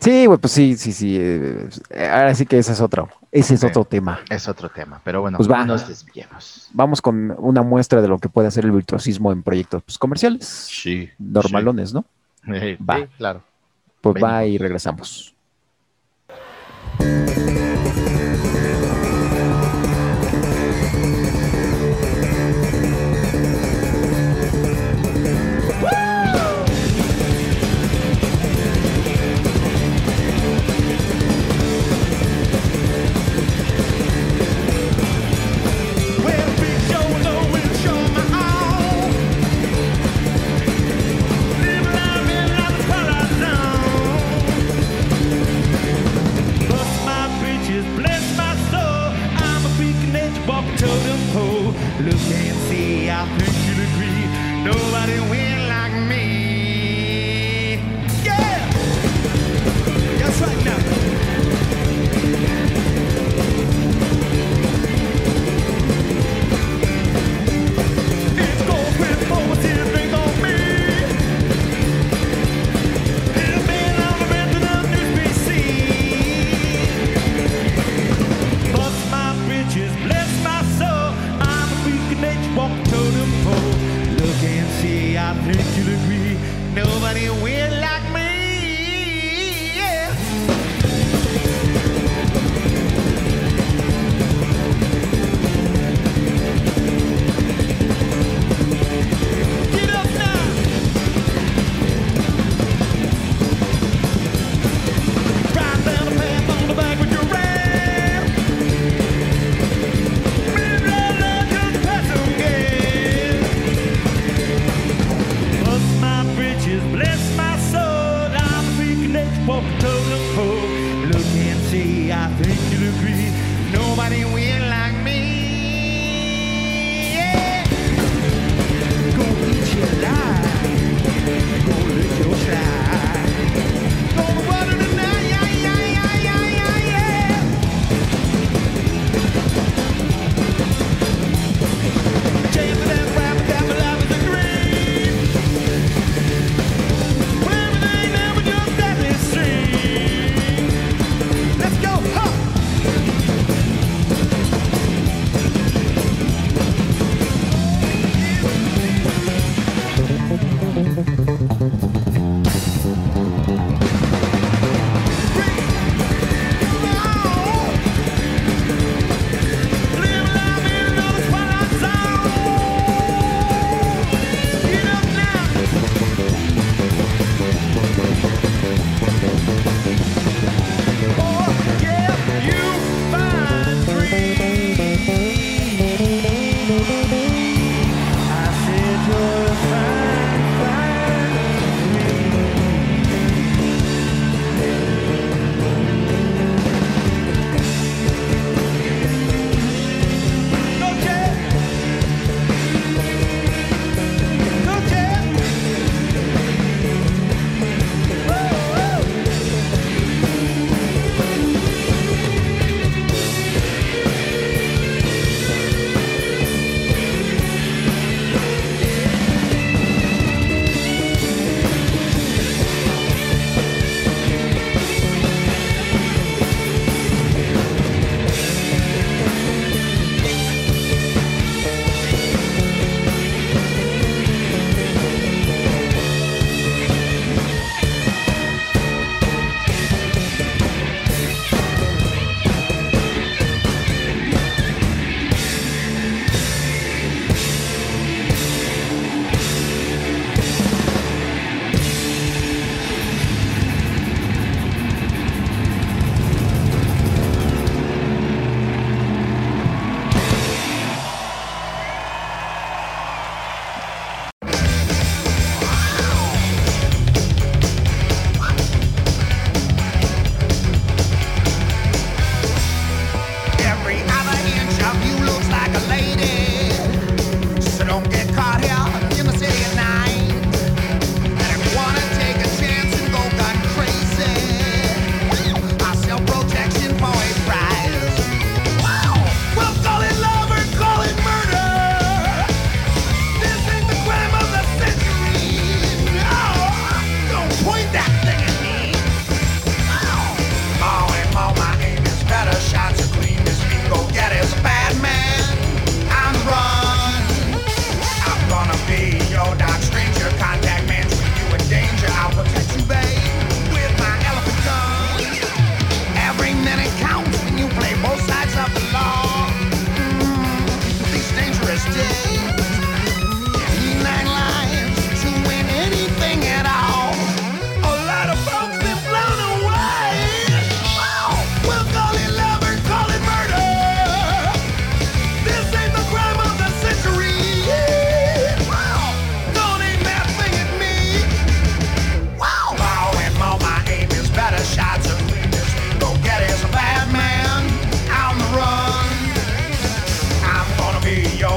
Sí, güey, pues sí, sí, sí. eh, ahora sí que ese es otro, ese es otro tema. Es otro tema, pero bueno, Pues va. nos desviemos. Vamos con una muestra de lo que puede hacer el virtuosismo en proyectos pues, comerciales, Sí. normalones, ¿no? Sí, Va. sí, claro. Pues va y regresamos.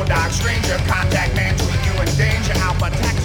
dog, dark stranger. Contact man between you in danger. Alpha tech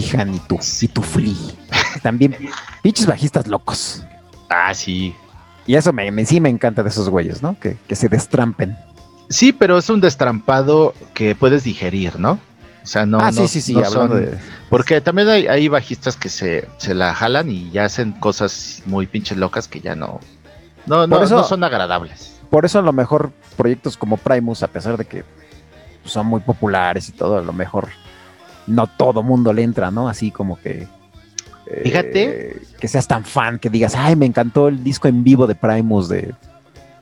Sheehan y tu, y tu Flea. También, pinches bajistas locos. Ah, sí. Y eso me, me- sí me encanta de esos güeyes, ¿no? Que, que se destrampen. Sí, pero es un destrampado que puedes digerir, ¿no? O sea, no. ah, no- sí, sí, sí, no hablando son- de... Porque también hay, hay bajistas que se, se la jalan y ya hacen cosas muy pinches locas que ya no. No, no, Por eso- no son agradables. Por eso a lo mejor proyectos como Primus, a pesar de que son muy populares y todo, a lo mejor no todo mundo le entra, ¿no? Así como que... eh, Fíjate. que seas tan fan, que digas, ay, me encantó el disco en vivo de Primus de...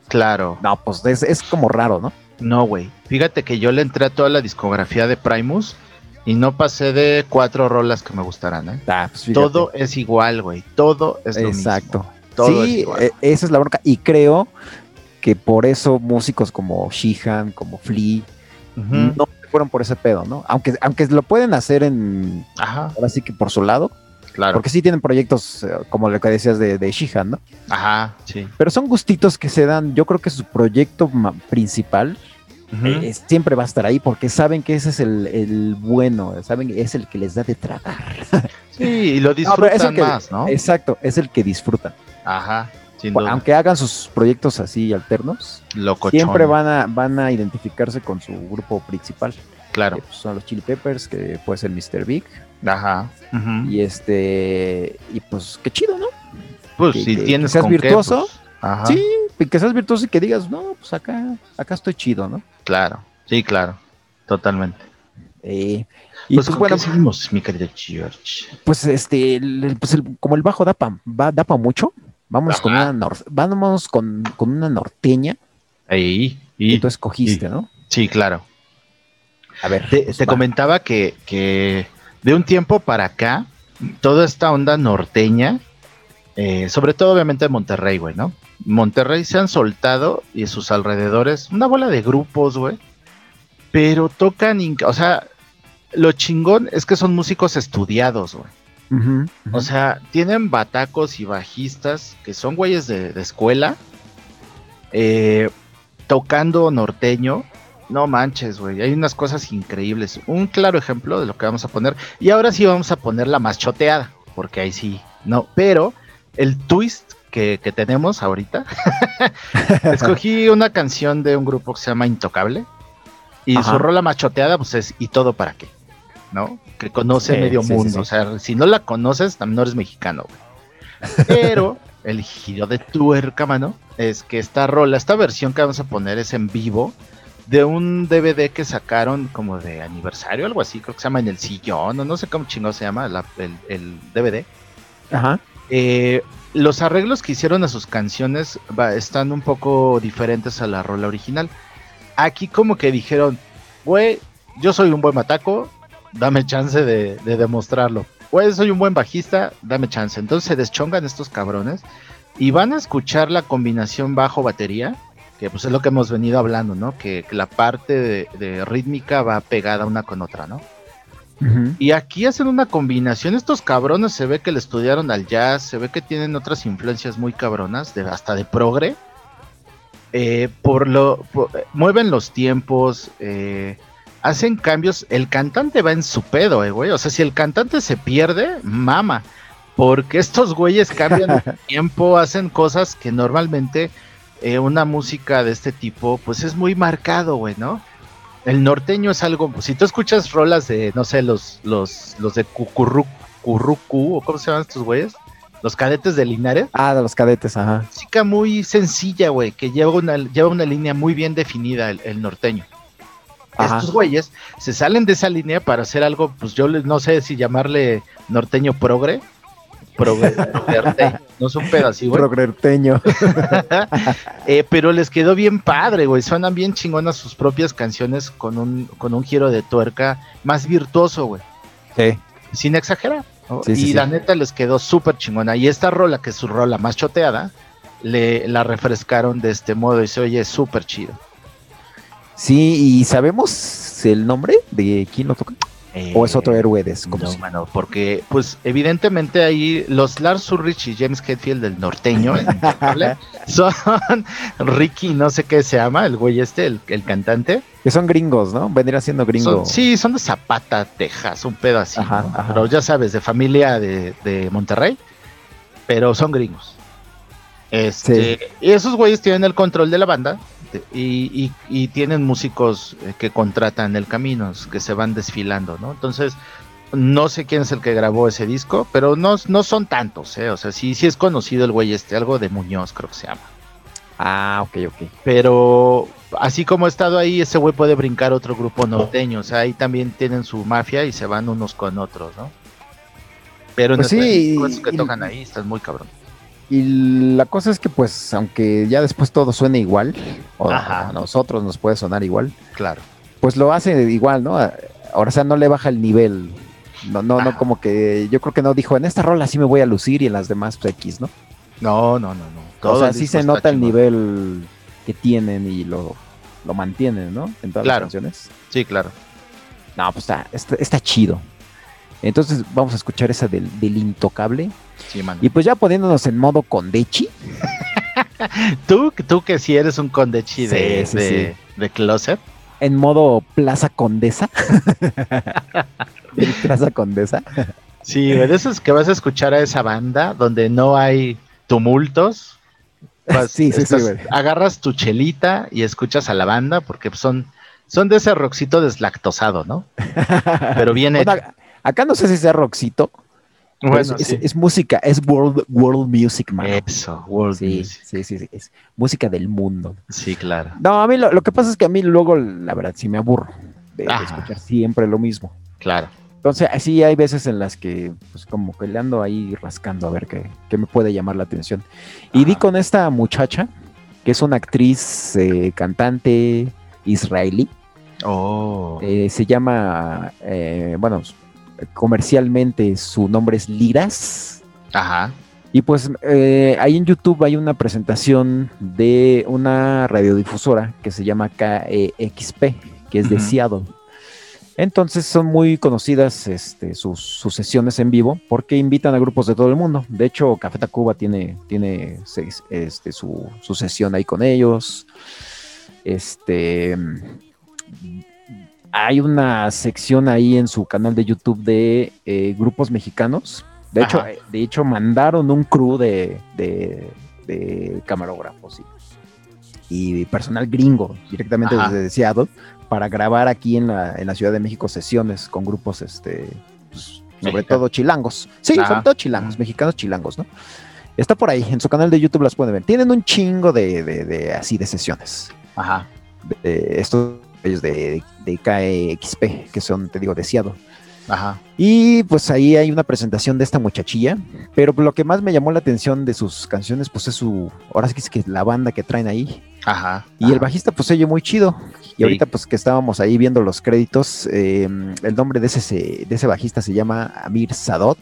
Claro. No, pues es, es como raro, ¿no? No, güey. Fíjate que yo le entré a toda la discografía de Primus y no pasé de cuatro rolas que me gustaran, ¿eh? Ah, pues. Todo es igual, güey. Todo es lo Exacto. mismo. Todo es sí, igual. eh, esa es la bronca. Y creo que por eso músicos como Sheehan, como Flea, no fueron por ese pedo, ¿no? Aunque, aunque lo pueden hacer en, Ajá, ahora sí que por su lado, claro. porque sí tienen proyectos eh, como lo que decías de, de ¿no? Ajá, sí. Pero son gustitos que se dan, yo creo que su proyecto principal eh, siempre va a estar ahí porque saben que ese es el, el bueno, saben que es el que les da de tragar. Sí, y lo <laughs> No, disfrutan que- más, ¿no? Exacto, es el que disfrutan. Ajá. Aunque hagan sus proyectos así alternos, Locochón. siempre van a, van a identificarse con su grupo principal. Claro. que, pues, son los Chili Peppers, que puede ser Mr. Big. Ajá. Y este. Y pues qué chido, ¿no? Pues que- si que- tienes que seas con qué, virtuoso. pues, ajá. Sí, que seas virtuoso y que digas, no, pues acá, acá estoy chido, ¿no? Claro. Sí, claro. Totalmente. Eh, y Pues, pues, ¿con bueno, qué seguimos, mi querido George? pues este, el- pues, el- como el bajo da pa, va, da pa mucho, vámonos con una nor- vámonos con, con una norteña Ahí. que Y, tú escogiste, ¿no? sí, claro. A ver, Te, pues, te comentaba que, que de un tiempo para acá, toda esta onda norteña, eh, sobre todo obviamente Monterrey, güey, ¿no? Monterrey se han soltado y sus alrededores, una bola de grupos, güey, pero tocan, o sea, lo chingón es que son músicos estudiados, güey. O sea, tienen batacos y bajistas que son güeyes de, de escuela, eh, tocando norteño. No manches, güey. Hay unas cosas increíbles. Un claro ejemplo de lo que vamos a poner. Y ahora sí vamos a poner la más choteada, porque ahí sí, no. Pero el twist que, que tenemos ahorita, <laughs> escogí una canción de un grupo que se llama Intocable. Y Ajá. su rola más choteada, pues es ¿Y todo para qué? ¿No? Que conoce Sí, medio sí, sí, mundo. sí. O sea, si no la conoces, también no eres mexicano, güey. Pero <laughs> el giro de tuerca, mano, es que esta rola, esta versión que vamos a poner es en vivo de un DVD que sacaron como de aniversario, algo así, creo que se llama En el Sillón, o no sé cómo chingado se llama la- el, el DVD. Ajá. Eh, los arreglos que hicieron a sus canciones va- están un poco diferentes a la rola original. Aquí como que dijeron, güey, yo soy un buen mataco, dame chance de, de demostrarlo. Güey, soy un buen bajista, dame chance. Entonces se deschongan estos cabrones y van a escuchar la combinación bajo-batería, que pues es lo que hemos venido hablando, ¿no? Que, que la parte de, de rítmica va pegada una con otra, ¿no? Y aquí hacen una combinación. Estos cabrones se ve que le estudiaron al jazz, se ve que tienen otras influencias muy cabronas, de, hasta de progre. Eh, por lo por- eh, mueven los tiempos, eh, hacen cambios. El cantante va en su pedo, eh, güey. O sea, si el cantante se pierde, mama. Porque estos güeyes cambian el <laughs> tiempo, hacen cosas que normalmente eh, una música de este tipo, pues es muy marcado, güey, ¿no? El norteño es algo, si tú escuchas rolas de, no sé, los, los, los de Cucurru, Currucu, o cómo se llaman estos güeyes, los cadetes de Linares, Ah, de los cadetes, ajá. música muy sencilla, güey, que lleva una, lleva una línea muy bien definida el, el norteño. Ajá. Estos güeyes se salen de esa línea para hacer algo, pues yo les- no sé si llamarle norteño progre. Progre, <laughs> progre, no es un pedo así, güey. Progrerteño. <laughs> Eh, pero les quedó bien padre, güey. Suenan bien chingonas sus propias canciones con un, con un giro de tuerca más virtuoso, güey. Sí. Sin exagerar. ¿no? Sí, y sí. la neta les quedó súper chingona. Y esta rola, que es su rola más choteada, le, la refrescaron de este modo y se oye súper chido. Sí, ¿y sabemos el nombre de quién lo toca? ¿O es otro Eh, héroe de como No, mano, porque, pues, evidentemente ahí los Lars Ulrich y James Hetfield del norteño <laughs> son Ricky, no sé qué se llama, el güey este, el, el cantante. Que son gringos, ¿no? Vendría siendo gringo. Son- sí, son de Zapata, Texas, un pedo así. Ajá, ¿no? ajá. Pero ya sabes, de familia de, de Monterrey, pero son gringos. Este, Y esos güeyes tienen el control de la banda de- y, y- y tienen músicos eh, que contratan el camino, que se van desfilando, ¿no? Entonces, no sé quién es el que grabó ese disco, pero no, no son tantos, ¿eh? O sea, sí, sí es conocido el güey este, algo de Muñoz creo que se llama. Ah, ok, ok. Pero así como ha estado ahí, ese güey puede brincar otro grupo norteño. O sea, ahí también tienen su mafia y se van unos con otros, ¿no? Pero en Pues este sí, que tocan ahí están muy cabrón. Y la cosa es que, pues, aunque ya después todo suene igual, o Ajá. a nosotros nos puede sonar igual, Claro. pues lo hace igual, ¿no? Ahora, o sea, no le baja el nivel. No, no, no, como que yo creo que no dijo, en esta rola sí me voy a lucir y en las demás, pues X, ¿no? No, no, no, no. o sea, sí se nota el nivel que tienen y lo, lo mantienen, ¿no? En todas Claro. las canciones. Sí, claro. No, pues está, está, está chido. Entonces vamos a escuchar esa del, del intocable. Sí. Y pues ya poniéndonos en modo condechi. <laughs> ¿Tú, tú que sí eres un condechi de, sí, de, de closet. en modo Plaza Condesa. <laughs> Plaza Condesa. Sí, de esos que vas a escuchar a esa banda donde no hay tumultos. Vas- <laughs> Sí, sí, sí, güey. agarras tu chelita y escuchas a la banda porque son, son de ese roxito deslactosado, ¿no? Pero bien hecho. Acá no sé si sea Roxito. pero Bueno, es, sí. es- es música, es world, world music, man. Eso, world Sí, music. sí, sí, sí, es música del mundo. Sí, claro. No, a mí lo, lo que pasa es que a mí luego, la verdad, sí me aburro de, escuchar siempre lo mismo. Claro. Entonces, sí hay veces en las que, pues, como que le ando ahí rascando a ver qué, qué me puede llamar la atención. Y di con esta muchacha, que es una actriz, eh, cantante israelí. Oh. Eh, se llama, eh, bueno, comercialmente su nombre es Liras. Ajá. Y pues eh, ahí en YouTube hay una presentación de una radiodifusora que se llama KEXP, que es de. Seattle. Entonces son muy conocidas este, sus, sus sesiones en vivo porque invitan a grupos de todo el mundo. De hecho, Café Tacuba tiene, tiene este, su, su sesión ahí con ellos. Este, hay una sección ahí en su canal de YouTube de eh, grupos mexicanos. De hecho, Ajá. de hecho, mandaron un crew de, de- de camarógrafos y, y personal gringo directamente Ajá. desde Seattle para grabar aquí en la, en la Ciudad de México sesiones con grupos, este, pues, sobre todo chilangos. Sí, Ajá. sobre todo chilangos, mexicanos chilangos, ¿no? Está por ahí, en su canal de YouTube las pueden ver. Tienen un chingo de, de- de así de sesiones Ajá. de estos ellos de, de KXP, que son, te digo, de Seattle. Ajá. Y pues ahí hay una presentación de esta muchachilla, pero lo que más me llamó la atención de sus canciones, pues es su, ahora sí que es que la banda que traen ahí. Ajá. Y el bajista pues oye muy chido. Y Sí. ahorita pues que estábamos ahí viendo los créditos, eh, el nombre de ese, se- de ese bajista se llama Amir Sadot,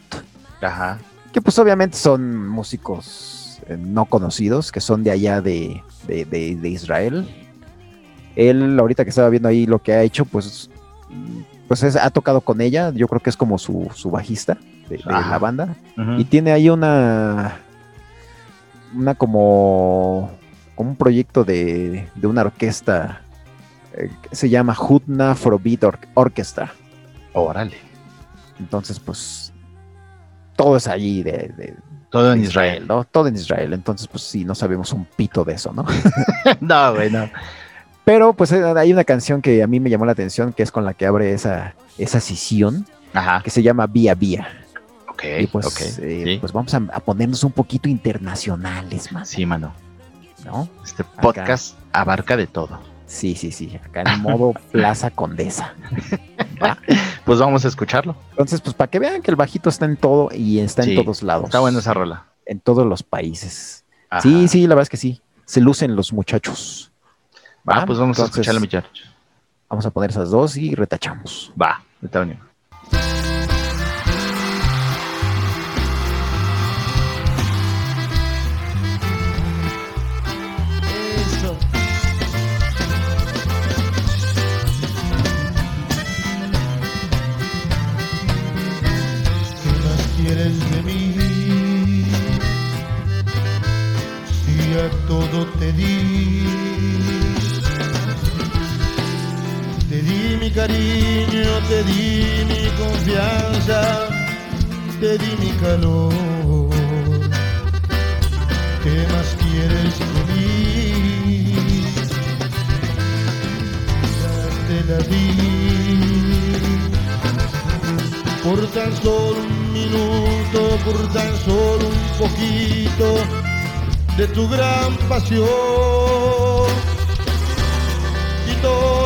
Ajá. que pues obviamente son músicos eh, no conocidos, que son de allá de, de- de- de Israel. Él, ahorita que estaba viendo ahí lo que ha hecho, pues, pues es- ha tocado con ella, yo creo que es como su, su bajista de, la banda. Y tiene ahí una, una como, como un proyecto de, de una orquesta eh, que se llama Hutna Afrobeat Or- Orchestra. Órale. Entonces, pues, todo es allí de, de- Todo en de Israel. ¿no? Todo en Israel. Entonces, pues sí, no sabemos un pito de eso, ¿no? <laughs> no, güey, no. Pero pues eh, hay una canción que a mí me llamó la atención, que es con la que abre esa, esa sesión, que se llama Vía Vía. Ok, y pues, eh, pues vamos a, ponernos un poquito internacionales, más. Sí, mano. ¿No? Este podcast abarca de todo. Sí, sí, sí. Acá en <laughs> modo Plaza Condesa. <laughs> Pues vamos a escucharlo. Entonces, pues para que vean que el bajito está en todo y está en todos lados. Está buena esa rola. En todos los países. Sí, sí, la verdad es que sí. Se lucen los muchachos. Va, ah, pues vamos entonces, a escucharlo, muchachos. Vamos a poner esas dos y retachamos. Va, de te di mi confianza, te di mi calor. ¿Qué más quieres de mí? Te la di. Por tan solo un minuto, por tan solo un poquito de tu gran pasión. Y todo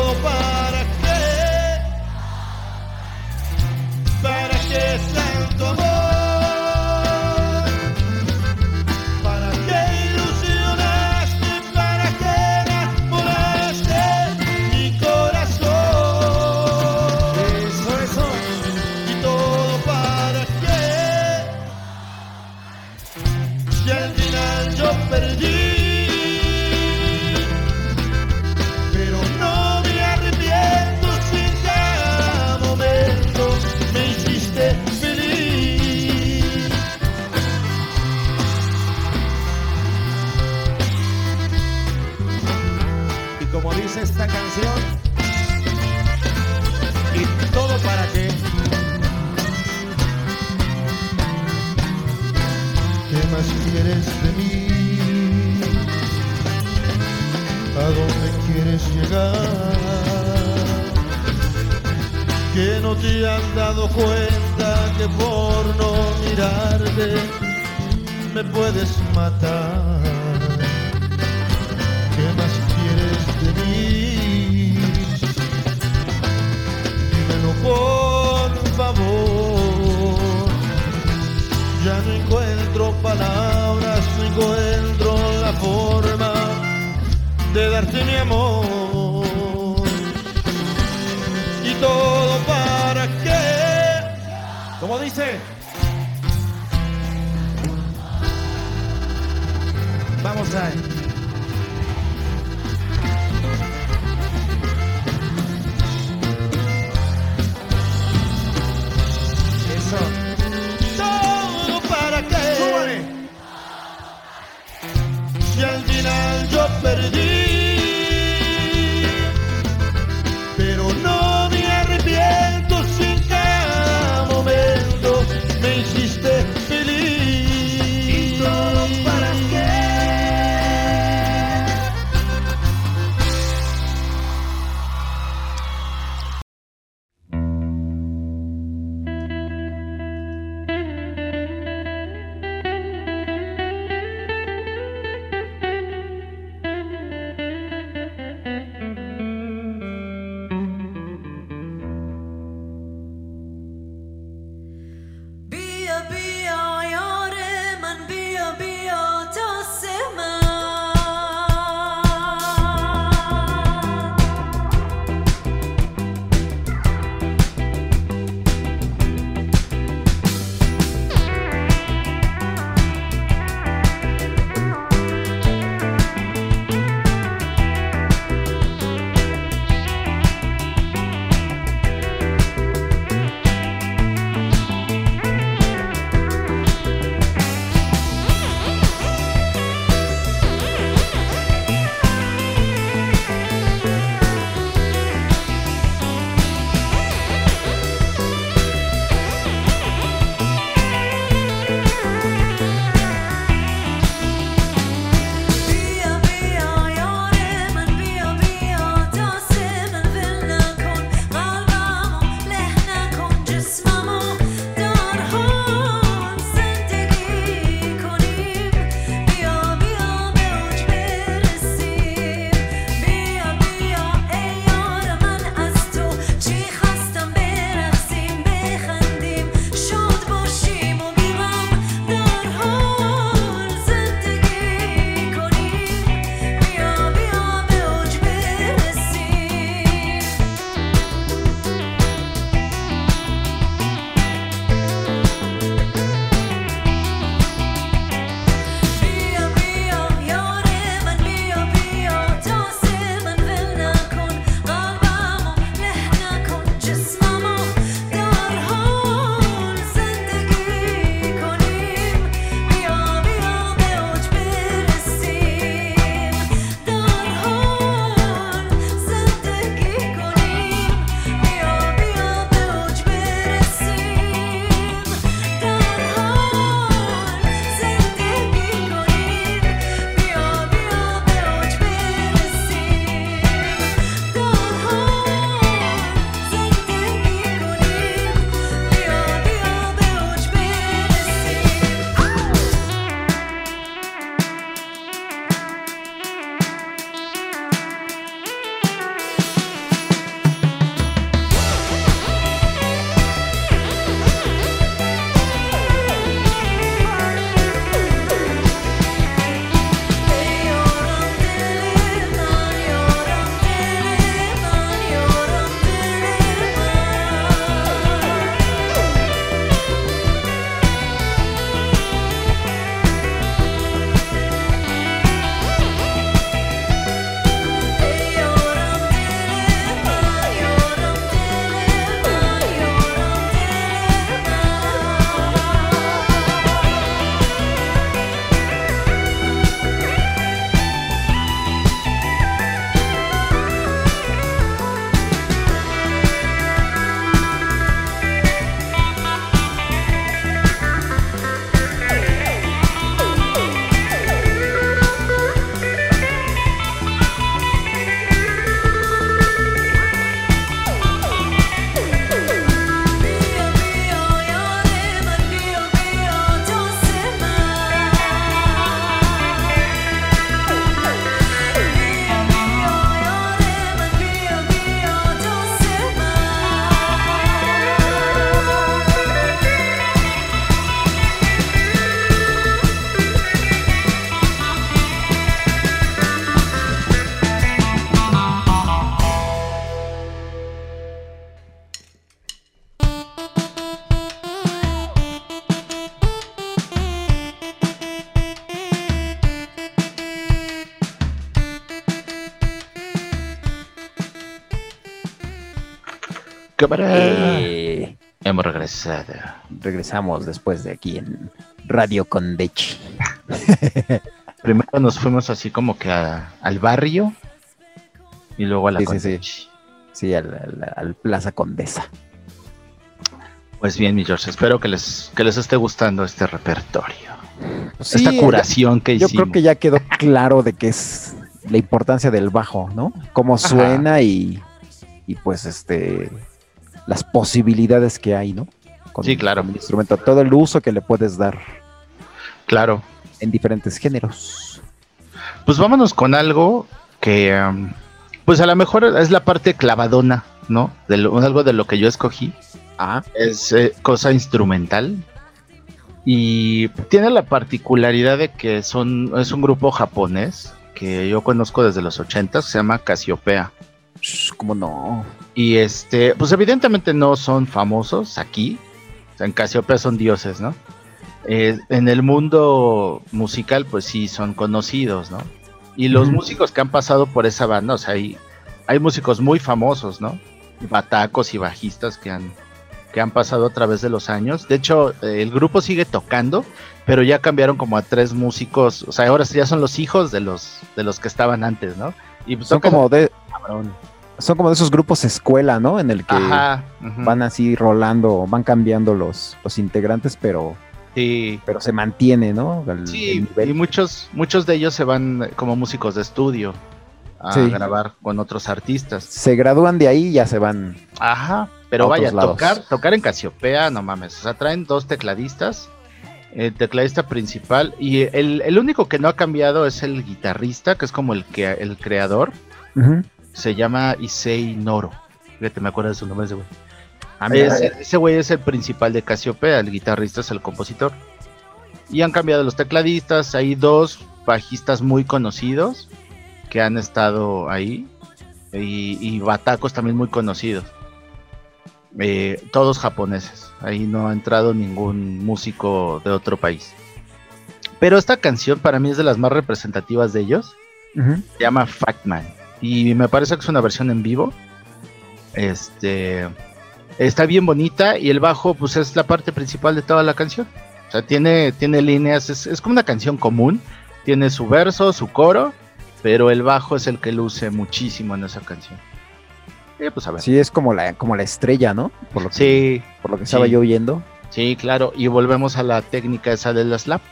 Eh, Hemos regresado. regresamos después de aquí en Radio Condechi. <laughs> Primero nos fuimos así como que a- al barrio y luego a la Sí, sí, sí. Condechi. Sí, al, al- al Plaza Condesa. Pues bien, mi George, espero que les, que les esté gustando este repertorio. Sí, esta ya- curación que Yo hicimos. creo que ya quedó claro de qué es la importancia del bajo, ¿no? Cómo suena y, y pues este las posibilidades que hay, ¿no? Con, Sí, claro. con el instrumento, todo el uso que le puedes dar Claro. en diferentes géneros. Pues vámonos con algo que, um, pues a lo mejor es la parte clavadona, ¿no? De lo- algo de lo que yo escogí. Ah, Es eh, cosa instrumental. Y tiene la particularidad de que son, es un grupo japonés que yo conozco desde los 80 se llama Casiopea. cómo no. Y este, pues evidentemente no son famosos aquí. O sea, en Casiopea son dioses, ¿no? Eh, en el mundo musical, pues sí, son conocidos, ¿no? Y los músicos que han pasado por esa banda, o sea, hay, hay músicos muy famosos, ¿no? Batacos y bajistas que han, que han pasado a través de los años. De hecho, eh, el grupo sigue tocando, pero ya cambiaron como a tres músicos. O sea, ahora ya son los hijos de los, de los que estaban antes, ¿no? Y pues Son como de cabrón. Son como de esos grupos escuela, ¿no? En el que Ajá. van así rolando, van cambiando los, los integrantes, pero Sí, pero se mantiene, ¿no? El- el sí, nivel. y muchos, muchos de ellos se van como músicos de estudio a Sí. grabar con otros artistas. Se gradúan de ahí y ya se van. Ajá, pero A vaya, lados. tocar, tocar en Casiopea, no mames. O sea, traen dos tecladistas, el tecladista principal, y el, el único que no ha cambiado es el guitarrista, que es como el que el creador, Ujú. Se llama Issei Noro. Fíjate, me acuerdo de su nombre ese güey. Ah. Ese, ese güey es el principal de Casiopea, el guitarrista es el compositor. Y han cambiado los tecladistas, hay dos bajistas muy conocidos que han estado ahí y, y batacos también muy conocidos. Eh, todos japoneses, ahí no ha entrado ningún músico de otro país. Pero esta canción para mí es de las más representativas de ellos se llama Factman y me parece que es una versión en vivo. Este está bien bonita y el bajo pues es la parte principal de toda la canción. O sea, tiene tiene líneas, es, es como una canción común, tiene su verso, su coro, pero el bajo es el que luce muchísimo en esa canción. Pues a ver. Sí, Sí, es como la, como la estrella, ¿no? Por lo que, sí, por lo que estaba sí. yo oyendo. claro, y volvemos a la técnica esa de la slap.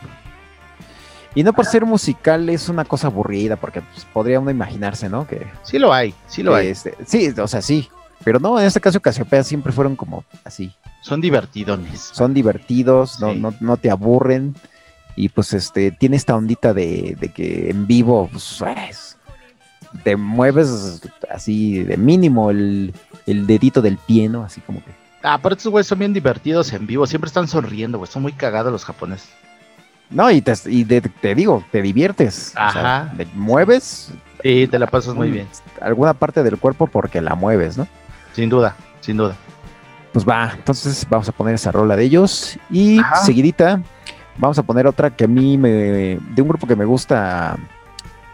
Y no por ser musical es una cosa aburrida, porque pues, podría uno imaginarse, ¿no? Que, Sí lo hay, sí lo hay. este, sí, o sea, sí. Pero no, en este caso Casiopea siempre fueron como así. Son divertidones. Son divertidos, no, Sí. no, no te aburren. Y pues este, tiene esta ondita de, de que en vivo, pues, es- te mueves así de mínimo el, el dedito del pie, ¿no? Así como que. Ah, aparte estos güeyes son bien divertidos en vivo, siempre están sonriendo, güey, son muy cagados los japoneses. No, y te, y de- te digo, te diviertes. O sea, Ajá. te mueves Sí, te la pasas muy bien. alguna parte del cuerpo porque la mueves, ¿no? Sin duda, sin duda. Pues va, entonces vamos a poner esa rola de ellos. Y Ajá. seguidita, vamos a poner otra que a mí me. de un grupo que me gusta.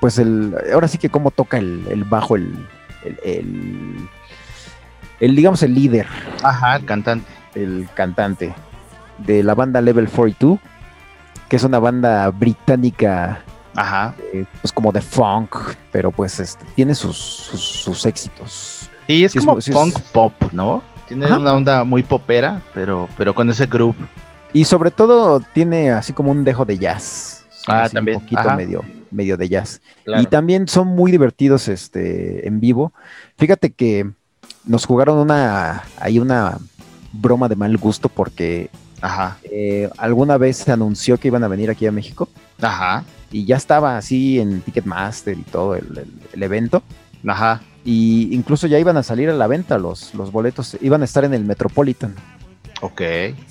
Pues el. Ahora sí que cómo toca el, el bajo, el, el, el- el, digamos, el líder, Ajá, el cantante. el cantante de la banda Level 42, que es una banda británica, Ajá. eh, pues como de funk, pero pues este, tiene sus, sus, sus éxitos. Sí, es Sí, como es- punk pop, ¿no? Tiene Ajá. una onda muy popera, pero, pero con ese groove. Y sobre todo tiene así como un dejo de jazz. Ah, Así también, Un poquito ajá. medio, medio de jazz. Claro. Y también son muy divertidos este, en vivo. Fíjate que nos jugaron una, hay una broma de mal gusto porque Ajá, eh, alguna vez se anunció que iban a venir aquí a México ajá, y ya estaba así en Ticketmaster y todo el, el- el evento. ajá. Y incluso ya iban a salir a la venta los, los boletos, iban a estar en el Metropolitan. Ok,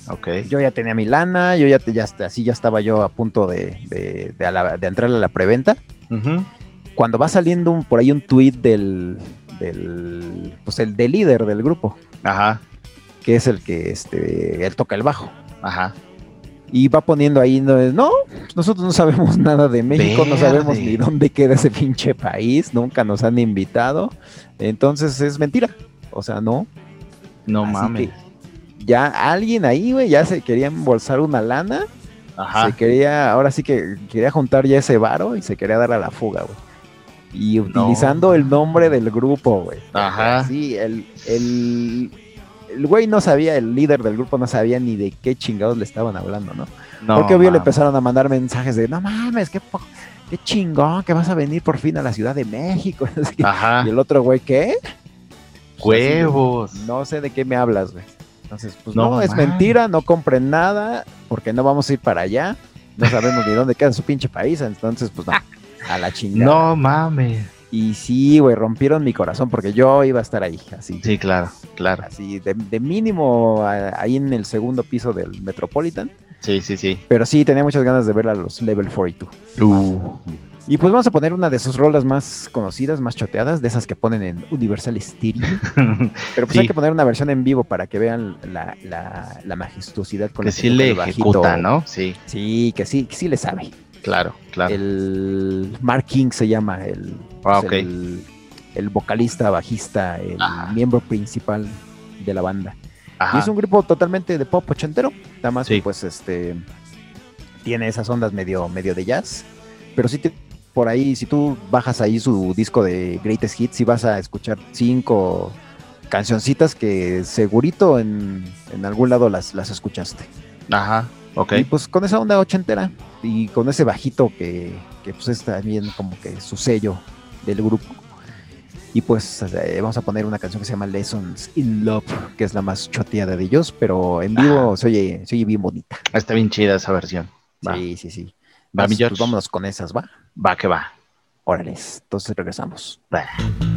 ok. Yo ya tenía mi lana, yo ya, ya así ya estaba yo a punto de, de, de a la- de entrar a la preventa. Ujú. Cuando va saliendo un- por ahí un tweet del, del, pues el del líder del grupo, Ajá, que es el que este, él toca el bajo. ajá. Y va poniendo ahí, no, no, nosotros no sabemos <laughs> nada de México, no sabemos ni dónde queda ese pinche país, nunca nos han invitado. Entonces es mentira. O sea, no. No Así mames. ya alguien ahí, güey, ya se quería embolsar una lana. Ajá. Se quería, ahora sí que quería juntar ya ese varo y se quería dar a la fuga, güey. Y utilizando el nombre del grupo, güey. Ajá. Sí, el, el, el güey no sabía, el líder del grupo no sabía ni de qué chingados le estaban hablando, ¿no? No, Porque obvio le empezaron a mandar mensajes de, no mames, qué, qué chingón que vas a venir por fin a la Ciudad de México. <laughs> Ajá. Y el otro güey, ¿qué? Huevos. No sé de qué me hablas, güey. Entonces, pues No no, es mentira, no compren nada, porque no vamos a ir para allá. No sabemos ni dónde queda su pinche país, entonces, pues no, <laughs> a la chingada. No mames. Y sí, güey, rompieron mi corazón porque yo iba a estar ahí, así. Sí, claro, claro. Así, de, de mínimo a- ahí en el segundo piso del Metropolitan. Sí, sí, sí. Pero sí, tenía muchas ganas de ver a los Level 42. Uh, Y pues vamos a poner una de sus rolas más conocidas, más choteadas, de esas que ponen en Universal Stereo. <laughs> Pero pues Sí. hay que poner una versión en vivo para que vean la, la- la majestuosidad con que la sí le bajito. ejecuta, ¿no? Sí, Sí, que sí, que sí le sabe. Claro, claro. El Mark King se llama, el, Ah, pues, el, el vocalista, bajista, el miembro principal de la banda. Y Ajá. es un grupo totalmente de pop ochentero. Nada más, Sí. pues, este. Tiene esas ondas medio, medio de jazz. Pero sí, te- por ahí, si tú bajas ahí su disco de Greatest Hits, sí vas a escuchar cinco cancioncitas que segurito en, en algún lado las, las escuchaste. Ajá. Ok. Y pues con esa onda ochentera y con ese bajito que, que pues es también como que su sello del grupo. Y pues eh, vamos a poner una canción que se llama Lessons in Love, que es la más choteada de ellos, pero en vivo se oye, se oye bien bonita. Está bien chida esa versión. Va, Sí, sí, sí. va Entonces, pues vámonos con esas, ¿va? Va que va. Órale, entonces regresamos. Va.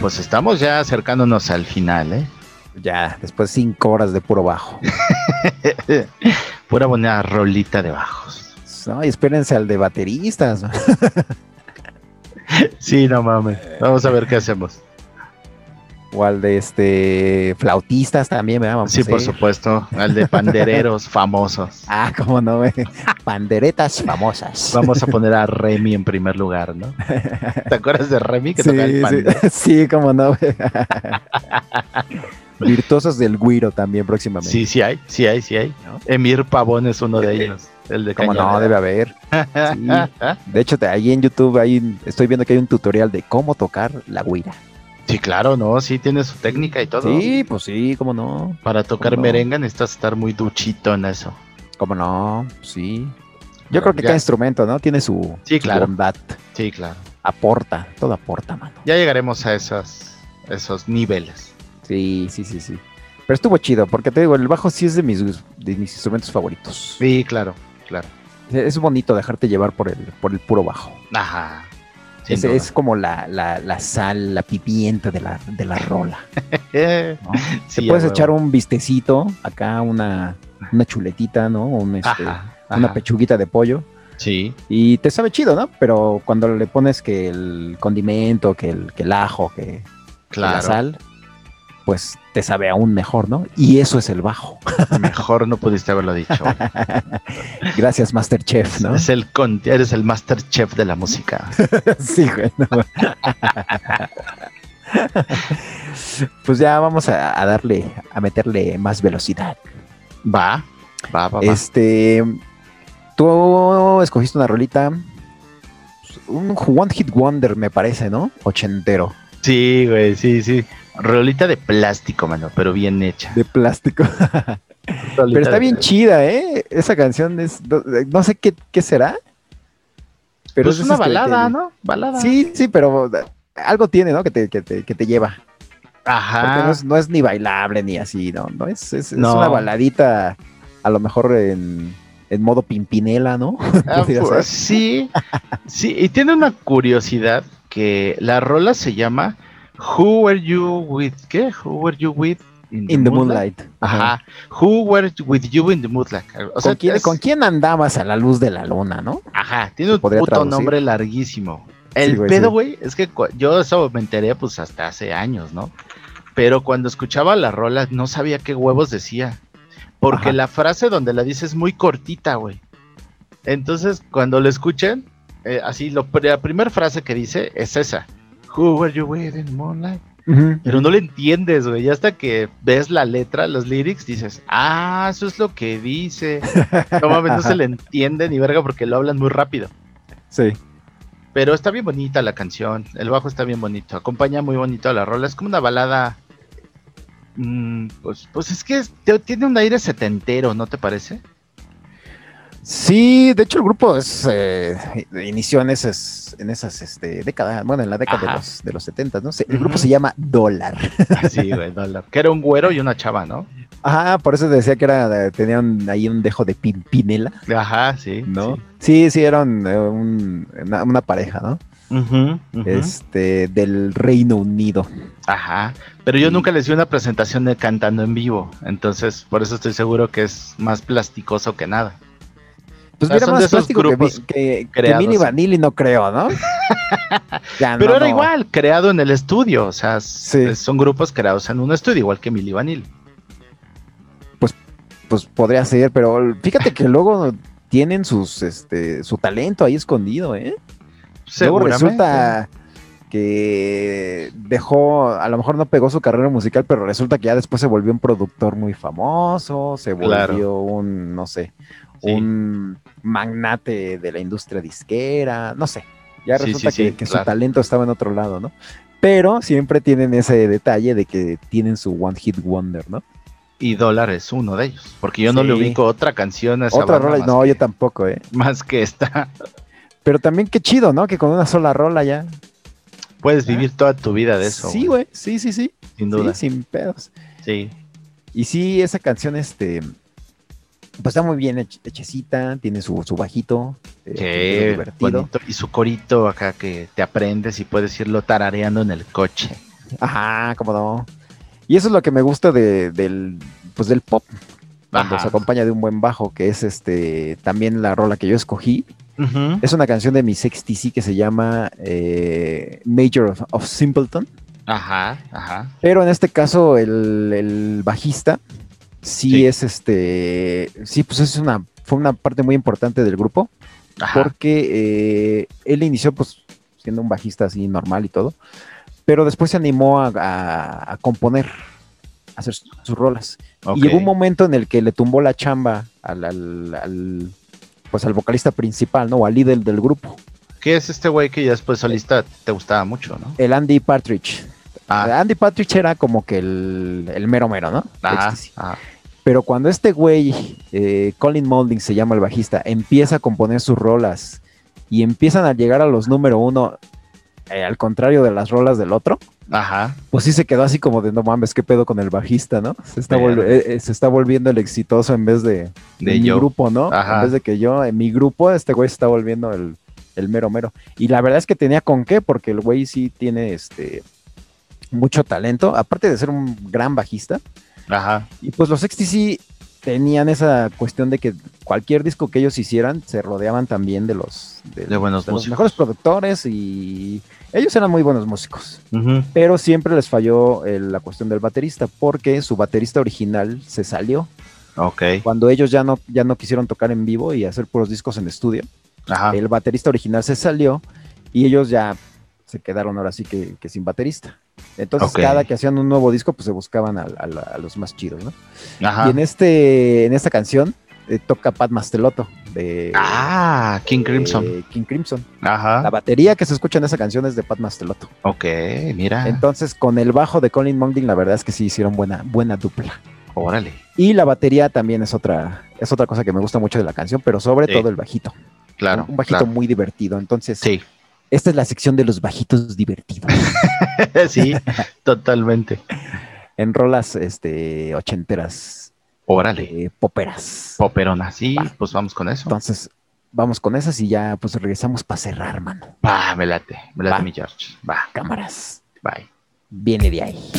Pues estamos ya acercándonos al final, ¿eh? Ya, después cinco horas de puro bajo. <laughs> Pura buena rolita de bajos. No, y espérense al de bateristas. <laughs> sí, no mames. Vamos a ver qué hacemos. O al de este flautistas también, ¿verdad? Vamos Sí, por supuesto. Al de <laughs> pandereros famosos. Ah, cómo no. Panderetas famosas. Vamos a poner a <laughs> Remy en primer lugar, ¿no? ¿Te acuerdas de Remy que sí, tocaba el pandero? <laughs> sí, cómo no. Virtuosos del Guiro también próximamente. Sí, sí hay, sí hay, sí hay. ¿No? Emir Pavón es uno de ellos. El de Cómo no, debe haber. Sí. De hecho, ahí en YouTube ahí estoy viendo que hay un tutorial de cómo tocar la guira. Sí, claro, no, sí tiene su técnica y todo. Sí, pues sí, cómo no. Para tocar merengue necesitas estar muy duchito en eso. Cómo no, sí. Yo creo que Ya. cada instrumento, ¿no? Tiene su, Sí, su claro. bondad. Sí, claro. Aporta, todo aporta, mano. Ya llegaremos a esos, esos niveles. Sí, sí, sí, sí. Pero estuvo chido, porque te digo, el bajo sí es de mis, de mis instrumentos favoritos. Sí, claro, claro. Es bonito dejarte llevar por el, por el puro bajo. Ajá. Es, es como la, la, la sal, la pimienta de la, de la rola. <laughs> ¿no? sí, Te puedes echar un vistecito, acá una, una chuletita, ¿no? Un, este, Ajá, una pechuguita de pollo. Sí, Y te sabe chido, ¿no? Pero cuando le pones que el condimento, que el, que el ajo, que, que la sal, pues te sabe aún mejor, ¿no? Y eso es el bajo. <laughs> Mejor no pudiste haberlo dicho. <laughs> Gracias, Masterchef, ¿no? Es el eres el master chef de la música. <laughs> sí, güey. no. pues ya vamos a, a darle, a meterle más velocidad. Va, va, va. Este, tú escogiste una rolita, un One Hit Wonder, me parece, ¿no? Ochentero, Sí, güey, sí, sí. Rolita de plástico, mano, pero bien hecha. de plástico. <laughs> Pero está bien chida, ¿eh? Esa canción es, no, sé qué, qué será. Pero es es una balada, ¿no? Balada. Sí, sí, pero algo tiene, ¿no? Que te, que te, que te lleva. Ajá. no es, no es ni bailable ni así, ¿no? No es, es, es No. una baladita, a lo mejor en, en modo pimpinela, ¿no? <laughs> Ah, pues, sí, sí, y tiene una curiosidad que la rola se llama Who Were You With, ¿qué? Who Were You With In the Moonlight. Ajá. Who Were With You in the Moonlight. O sea, ¿Con, quién, es- con quién andabas a la luz de la luna, no? Ajá, tiene un puto traducir. nombre larguísimo. El Sí, güey, pedo, sí. güey, es que yo eso me enteré pues hasta hace años, ¿no? Pero cuando escuchaba la rola no sabía qué huevos decía. Porque Ajá. la frase donde la dice es muy cortita, güey. Entonces, cuando lo escuchen, eh, así, lo, la primera frase que dice es esa. Who were you with in the moonlight? Pero no le entiendes, güey. Y hasta que ves la letra, los lyrics, dices, ah, eso es lo que dice. <laughs> No mames, no se le entiende ni verga porque lo hablan muy rápido. Sí. Pero está bien bonita la canción. El bajo está bien bonito. Acompaña muy bonito a la rola. Es como una balada. mm, pues, pues es que es- te- tiene un aire setentero, ¿no te parece? Sí, de hecho el grupo es, eh, inició en esas, en esas este, décadas, bueno, en la década de los, de los 70, ¿no? El grupo se llama Dólar. Sí, güey, dólar. Que era un güero y una chava, ¿no? Ajá, por eso decía que era, tenían ahí un dejo de pimpinela, Ajá, sí. ¿no? Sí, sí, eran eh, un- una, una pareja, ¿no? sí. Este, del Reino Unido. Ajá. Pero yo nunca les di una presentación de cantando en vivo. Entonces, por eso estoy seguro que es más plasticoso que nada. Pues Ah, mira, son de más esos plástico que, grupos que, que creados. Milli Vanilli no creo, ¿no? <laughs> Ya, Pero no, era no. igual, creado en el estudio. O sea, Sí. son grupos creados en un estudio, igual que Milli Vanilli. Pues podría ser, pero fíjate que luego tienen sus, este, su talento ahí escondido, ¿eh? Luego resulta que dejó, a lo mejor no pegó su carrera musical, pero resulta que ya después se volvió un productor muy famoso, se volvió Claro. un, no sé, Sí. un magnate de la industria disquera, no sé. Ya resulta sí, que, sí, que su claro. talento estaba en otro lado, ¿no? Pero siempre tienen ese detalle de que tienen su One Hit Wonder, ¿no? Y Dólar es uno de ellos. Porque yo no le ubico otra canción a esa Otra rola, no, que- yo tampoco, ¿eh? Más que esta. Pero también qué chido, ¿no? Que con una sola rola ya. Puedes vivir toda tu vida de eso. sí, güey, sí, sí, sí. Sin duda. Sí, sin pedos. Sí. Y sí, esa canción, este, pues está muy bien hech- hechecita, tiene su, su bajito, eh, Qué divertido. bonito. Y su corito acá que te aprendes y puedes irlo tarareando en el coche. Ajá, cómo no. Y eso es lo que me gusta de, del, pues del pop, cuando Ajá. se acompaña de un buen bajo, que es este, también la rola que yo escogí. Es una canción de mi XTC que se llama eh, Major of, of Simpleton. Ajá, ajá. Pero en este caso, el, el bajista sí, Sí. es este. Sí, pues es una. Fue una parte muy importante del grupo. Ajá. Porque eh, él inició, pues, siendo un bajista así normal y todo. Pero después se animó a, a- a componer, a hacer sus, sus rolas. Y llegó un momento en el que le tumbó la chamba al, al- al, pues al vocalista principal, ¿no? O al líder del grupo, ¿Qué es este güey que ya después solista te gustaba mucho, no? el Andy Partridge. Ah, Andy Partridge era como que el, el mero mero, ¿no? ajá, ajá. Pero cuando este güey, eh, Colin Moulding se llama el bajista, empieza a componer sus rolas y empiezan a llegar a los número uno, eh, al contrario de las rolas del otro, Ajá. pues sí se quedó así como de no mames, qué pedo con el bajista, ¿no? Se está, eh, eh, se está volviendo el exitoso en vez de, De de mi yo. grupo, ¿no? Ajá. En vez de que yo, en mi grupo, este güey se está volviendo el, el mero mero. Y la verdad es que tenía con qué, porque el güey sí tiene este mucho talento, aparte de ser un gran bajista. Ajá. Y pues los XTC tenían esa cuestión de que cualquier disco que ellos hicieran se rodeaban también de los, De buenos de los mejores productores y ellos eran muy buenos músicos. Pero siempre les falló eh, la cuestión del baterista porque su baterista original se salió Ok. cuando ellos ya no, ya no quisieron tocar en vivo y hacer puros discos en estudio. Ajá. El baterista original se salió y ellos ya se quedaron ahora sí que, que sin baterista. Entonces cada que hacían un nuevo disco pues se buscaban a, a- a los más chidos, ¿no? Ajá. Y en este, en esta canción eh, toca Pat Mastelotto de Ah, King Crimson. King Crimson. La Ajá. batería que se escucha en esa canción es de Pat Mastelotto. Ok, mira. Entonces, con el bajo de Colin Moulding, la verdad es que sí hicieron buena, buena dupla. Órale. Y la batería también es otra, es otra cosa que me gusta mucho de la canción, pero sobre Sí. todo el bajito. Claro. un bajito claro. muy divertido. Entonces, Sí. Esta es la sección de los bajitos divertidos. <laughs> sí, totalmente. en rolas este, ochenteras, Órale. eh, poperas. Poperona. Sí, Va. pues vamos con eso. Entonces, vamos con esas y ya pues regresamos para cerrar, mano. Va, me late. Me late Va. mi George. Va, Cámaras. bye. Viene de ahí.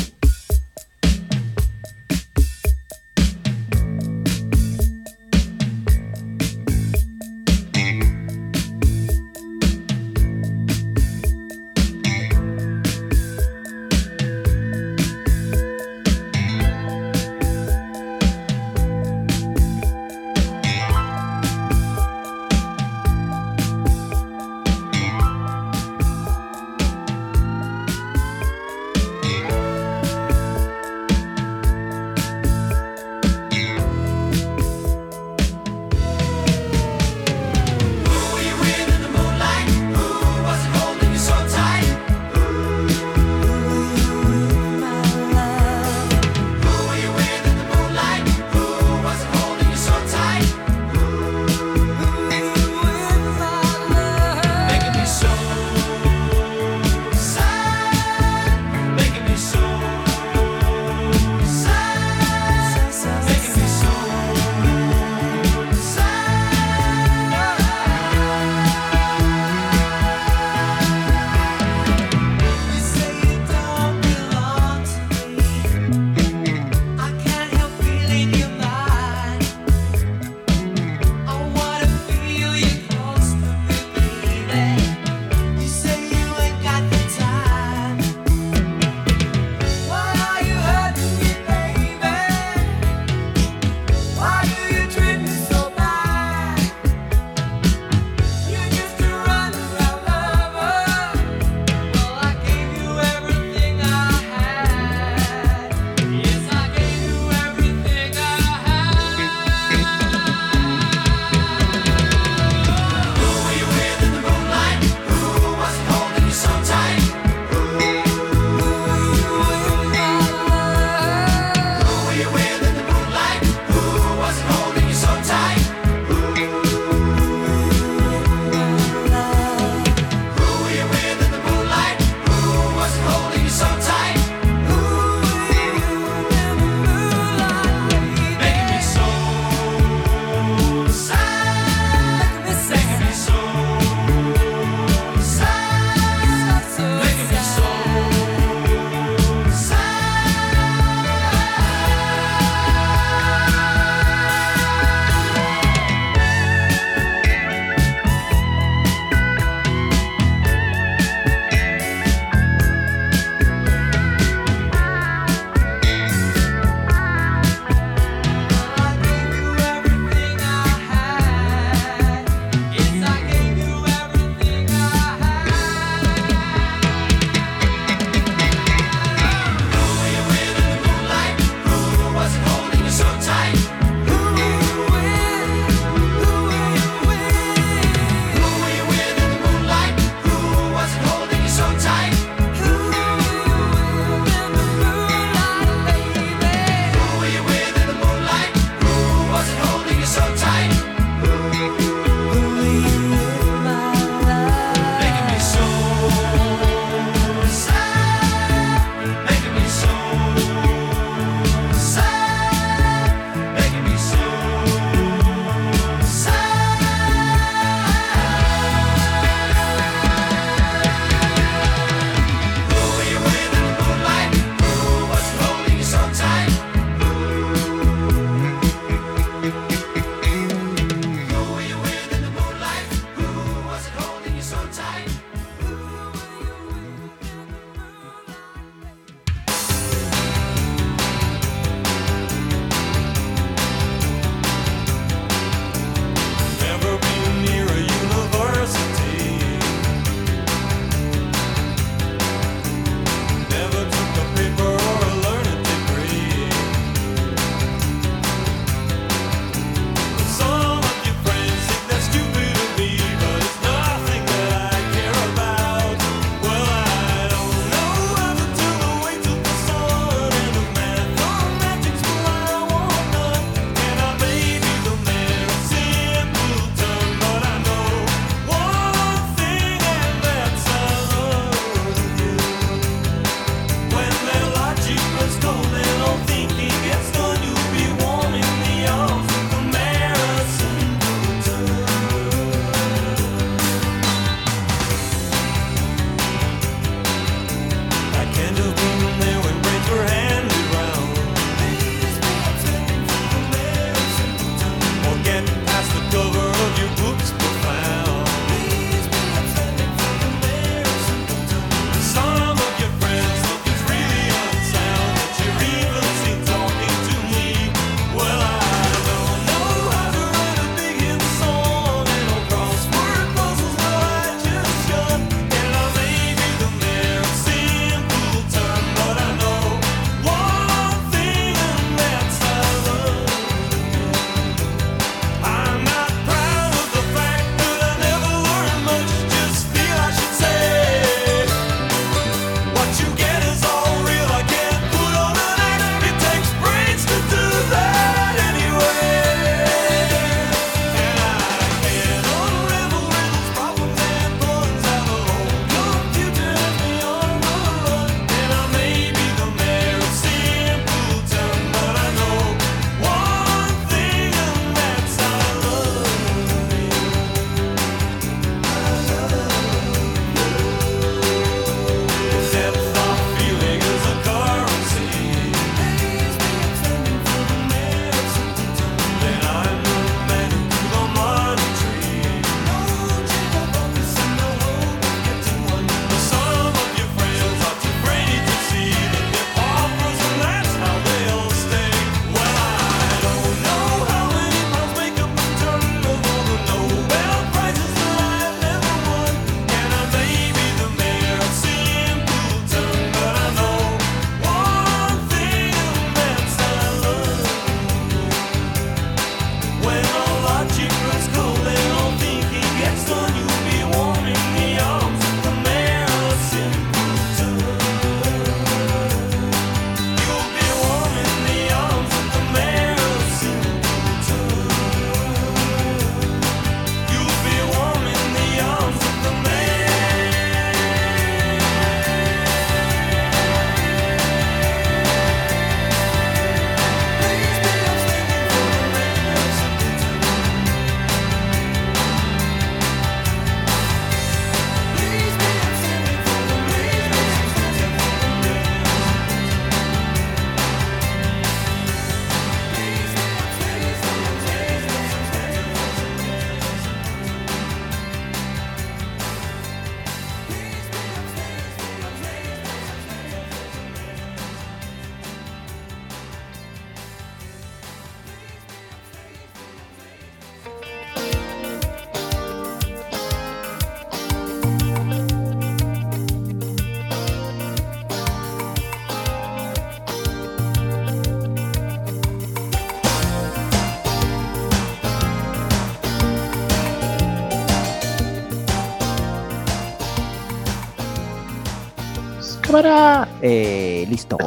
Cámara. Eh, listo.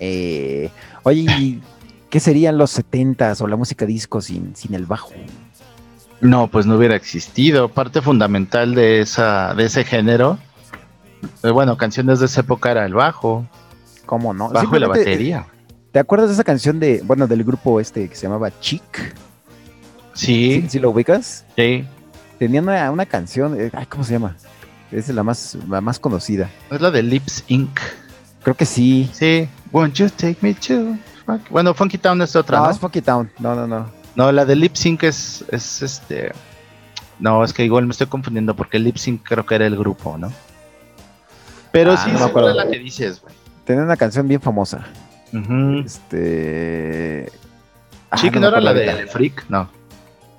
Eh, oye, ¿y ¿qué serían los setentas o la música disco sin, sin el bajo? No, pues no hubiera existido. Parte fundamental de esa, de ese género. eh, bueno, canciones de esa época era el bajo, ¿Cómo no? bajo y la batería. ¿Te acuerdas de esa canción de, bueno, del grupo este que se llamaba Chic? Sí, ¿Sí, sí lo ubicas? sí. Tenían una, una canción, eh, ay, ¿cómo se llama? Es la más, la más conocida. Es la de Lips Inc. Creo que sí. Sí. Won't you take me to... Bueno, Funky Town es otra, no, ¿no? es Funky Town. No, no, no. No, la de Lip Sync es, es este. No, es que igual me estoy confundiendo porque Lip Sync creo que era el grupo, ¿no? Pero Ah, sí, no es la que dices, güey. Tenía una canción bien famosa. Este. ah, Sí, que me no era la de. Freak, no,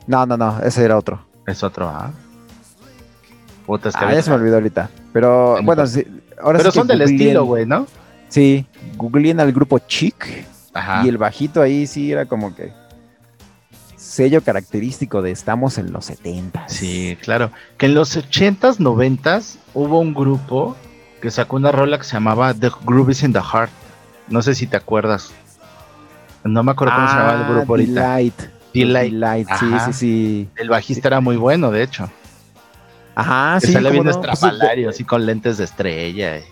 No, no, no, ese era otro. es otro, ¿ah? Puta, es que Ah, ya se me olvidó ahorita. Pero Sí, bueno, pues. sí, ahora Pero sí son del googleen- estilo, güey, ¿no? Sí, googleen al grupo Chic Ajá. y el bajito ahí sí era como que sello característico de estamos en los 70. Sí, claro. Que en los 80s, 90s hubo un grupo que sacó una rola que se llamaba The Groove is in the Heart. No sé si te acuerdas. No me acuerdo cómo se llamaba el grupo ahorita. Ah, Delight. Delight. Delight, sí, sí, sí. El bajista era muy bueno, de hecho. Ajá, que sí. sale bien no, pues, estrafalario, así con lentes de estrella. eh.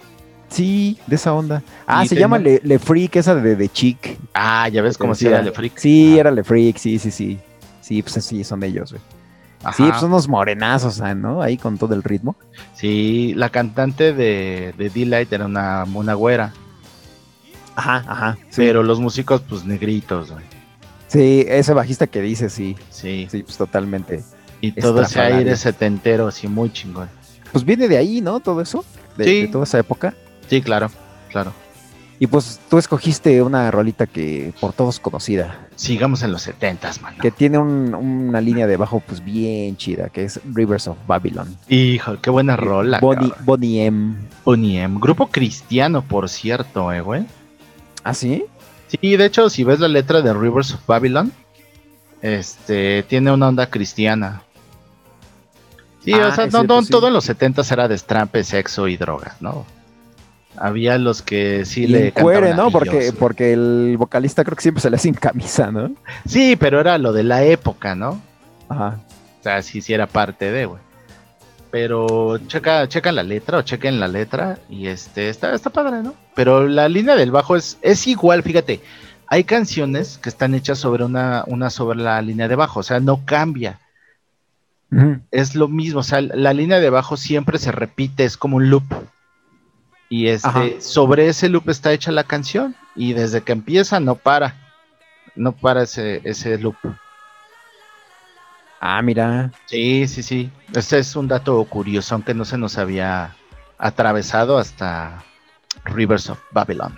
Sí, de esa onda. Ah, se llama Le, Le Freak, esa de, de Chic. Ah, ya ves cómo Sí, se era el freak. Sí, Ah, era Le Freak, sí, sí, sí. Sí, pues sí, son ellos, güey. ajá. Sí, pues son unos morenazos, ¿no? Ahí con todo el ritmo. Sí, la cantante de, de Delight era una, una güera, Ajá, ajá. Sí, pero los músicos, pues negritos, güey. sí ese bajista que dice, sí. Sí, Sí, pues totalmente. Y todo ese aire setentero, así muy chingón. Pues viene de ahí, ¿no? Todo eso. De, Sí. de toda esa época. Sí, claro, claro. Y pues tú escogiste una rolita que por todos conocida, Sigamos en los setentas, mano. que tiene un- una línea de bajo pues bien chida, que es Rivers of Babylon. Hijo, qué buena rola. Bonnie. Bonnie M. Bonnie M. Grupo cristiano, por cierto, eh, güey. ¿Ah, sí? Sí, de hecho, si ves la letra de Rivers of Babylon, este, tiene una onda cristiana. Sí, Ah, o sea, es no, cierto, no, sí. todo en los 70 era destrampe, sexo y drogas, ¿no? Había los que sí y le cuere, ¿no? Porque, porque el vocalista creo que siempre se le sin camisa, ¿no? Sí, pero era lo de la época, ¿no? Ajá. O sea, sí, sí era parte de, güey. Pero checa, checa la letra o chequen la letra y este, está, está padre, ¿no? Pero la línea del bajo es, es igual, fíjate. Hay canciones que están hechas sobre una, una sobre la línea de bajo, o sea, no cambia. Es lo mismo, o sea, la línea de bajo siempre se repite, es como un loop. Y este, Ajá. sobre ese loop está hecha la canción. Y desde que empieza no para. No para ese, ese loop. Ah, mira. Sí, sí, sí. Este es un dato curioso, aunque no se nos había atravesado hasta Rivers of Babylon.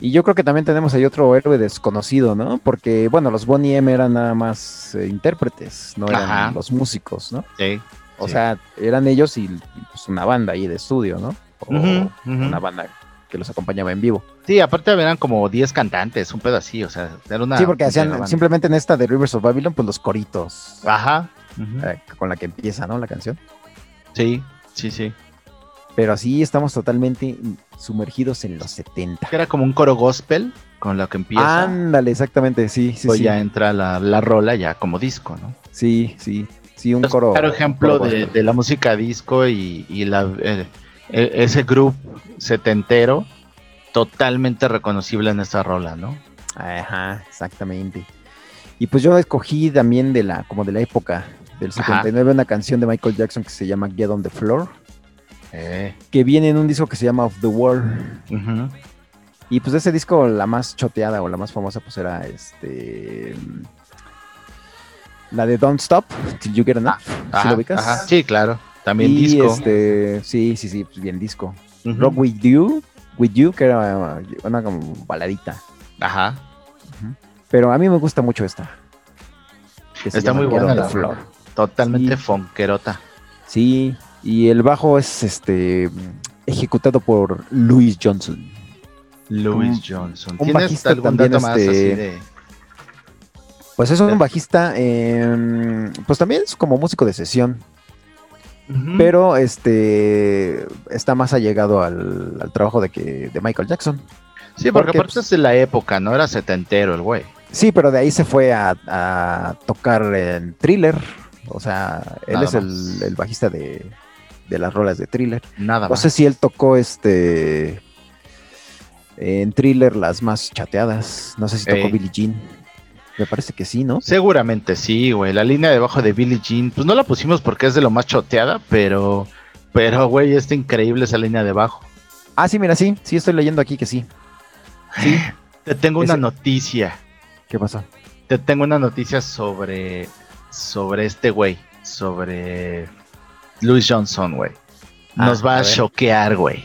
Y yo creo que también tenemos ahí otro héroe desconocido, ¿no? Porque, bueno, los Bonnie M eran nada más eh, intérpretes, no eran Ajá. los músicos, ¿no? Sí. O sí. sea, eran ellos y, pues una banda ahí de estudio, ¿no? O una banda que los acompañaba en vivo. Sí, aparte eran como 10 cantantes, un pedo así, o sea, era una. sí, porque hacían simplemente en esta de Rivers of Babylon, pues los coritos Ajá. eh, con la que empieza, ¿no? La canción. Sí, sí, sí. Pero así estamos totalmente sumergidos en los 70. Que era como un coro gospel con lo que empieza. Ándale, exactamente, sí, sí, pues sí. ya entra la, la rola ya como disco, ¿no? Sí, sí, sí, un coro. claro ejemplo coro de, de la música disco y, y la, eh, e- ese grupo setentero totalmente reconocible en esta rola, ¿no? Ajá, exactamente. Y pues yo escogí también de la, como de la época del Ajá. 79, una canción de Michael Jackson que se llama Get on the Floor, Eh, que viene en un disco que se llama Of the World. Y pues de ese disco la más choteada o la más famosa pues era este la de Don't Stop Till You Get Enough. ¿Sí Ajá, lo ubicas? ajá. Sí, claro. También y disco. este, sí, sí, sí, pues bien disco. Ujú. Rock With You, With You, que era una como baladita. Ajá. Pero a mí me gusta mucho esta. Está muy buena la Floor. Totalmente Sí. fonquerota. Sí, y el bajo es este ejecutado por Louis Johnson. Louis Un- Johnson. un ¿Tienes bajista algún también, más este, así de...? Pues es un bajista, eh, pues también es como músico de sesión. Pero este está más allegado al, al trabajo de que de Michael Jackson. sí, porque porque, aparte pues, es de la época, ¿no? Era setentero el güey. Sí, pero de ahí se fue a, a tocar en Thriller. O sea, él Nada es el bajista de, de las rolas de Thriller. Nada No más. sé si él tocó este en Thriller las más chateadas. No sé si tocó Ey. Billie Jean. Me parece que sí, ¿no? Seguramente sí, güey. La línea debajo de Billie Jean, pues no la pusimos porque es de lo más choteada, pero, pero, güey, está increíble esa línea debajo. Ah, sí, mira, sí. Sí, estoy leyendo aquí que sí. Sí. <laughs> Te tengo una noticia. ¿Qué pasó? Te tengo una noticia sobre, sobre este güey, sobre Louis Johnson, güey. Nos Ah, va a a, choquear, güey.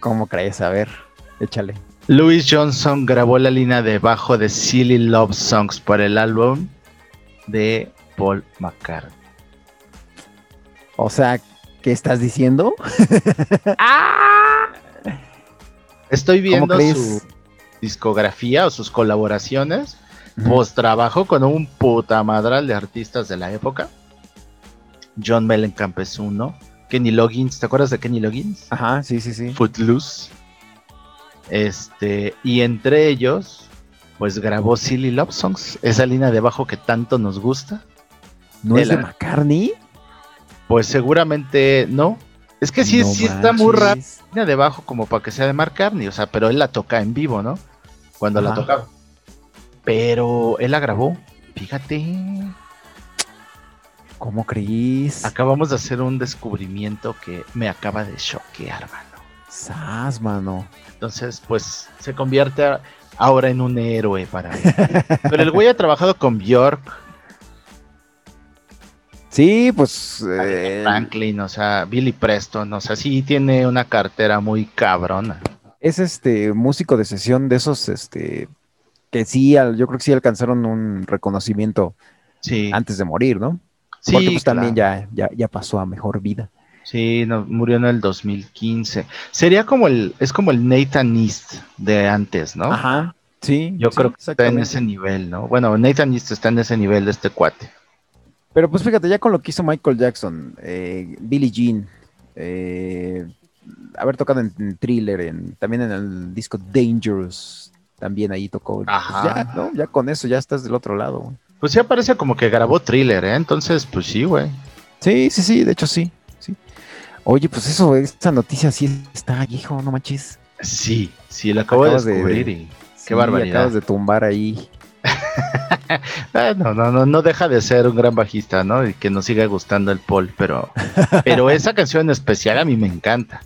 ¿Cómo crees? A ver, échale. Louis Johnson grabó la línea de bajo de Silly Love Songs para el álbum de Paul McCartney. O sea, ¿qué estás diciendo? <laughs> Estoy ¿Cómo viendo su discografía o sus colaboraciones. Ujú. Pues trabajo con un puta madral de artistas de la época. John Mellencamp es uno. Kenny Loggins, ¿te acuerdas de Kenny Loggins? Ajá, sí, sí, sí. Footloose. Este, y entre ellos, pues grabó Silly Love Songs, esa línea de bajo que tanto nos gusta. ¿No es de Ela. McCartney? Pues seguramente no. Es que sí, No sí está muy línea de bajo como para que sea de Mark Carney, o sea, pero él la toca en vivo, ¿no? Cuando la tocaba. Pero él la grabó. Fíjate, ¿Cómo crees? acabamos de hacer un descubrimiento que me acaba de choquear, mano. Sas, mano. Entonces, pues se convierte ahora en un héroe para él. <laughs> Pero el güey ha trabajado con Bjork, Sí, pues. eh, Franklin, o sea, Billy Preston, o sea, sí tiene una cartera muy cabrona. es este músico de sesión de esos, este. Que sí, yo creo que sí alcanzaron un reconocimiento Sí, antes de morir, ¿no? Sí, Porque pues también ya, ya, ya pasó a mejor vida. Sí, no, murió en el 2015. Sería como el, es como el Nathan East de antes, ¿no? Ajá. Sí. Yo sí, creo que está en ese nivel, ¿no? Bueno, Nathan East está en ese nivel de este cuate. Pero pues fíjate, ya con lo que hizo Michael Jackson, eh, Billie Jean, eh, haber tocado en, en Thriller, en, también en el disco Dangerous, también ahí tocó. Pues Ajá. ya, ¿no? Ya con eso ya estás del otro lado. Pues sí parece como que grabó thriller, ¿eh? Entonces, pues sí, güey. Sí, sí, sí, de hecho sí, sí. Oye, pues eso, esta noticia sí está, hijo, no manches. Sí, sí, lo acabo de Acabas de- descubrir y Sí, qué barbaridad. Acabas de tumbar ahí. <laughs> Ah, no, no, no, no deja de ser un gran bajista, ¿no? Y que nos siga gustando el Paul, pero, <laughs> pero esa canción en especial a mí me encanta.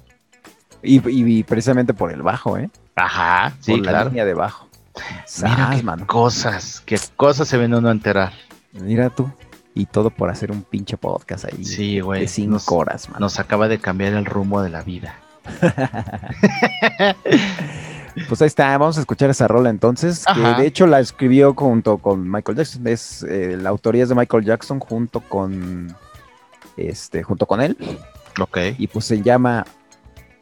Y, y- y precisamente por el bajo, ¿eh? Ajá, sí, por la línea de bajo. Mira qué mano. cosas, qué cosas se ven uno a enterar. Mira tú. Y todo por hacer un pinche podcast ahí. Sí, güey. De cinco nos- horas, mano. Nos acaba de cambiar el rumbo de la vida. <laughs> Pues ahí está, vamos a escuchar esa rola entonces, que de hecho la escribió junto con Michael Jackson, es eh, la autoría es de Michael Jackson junto con este, junto con él, Ok. y pues se llama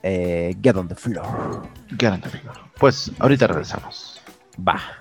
eh, Get on the Floor. Get on the floor. Pues ahorita regresamos. Va.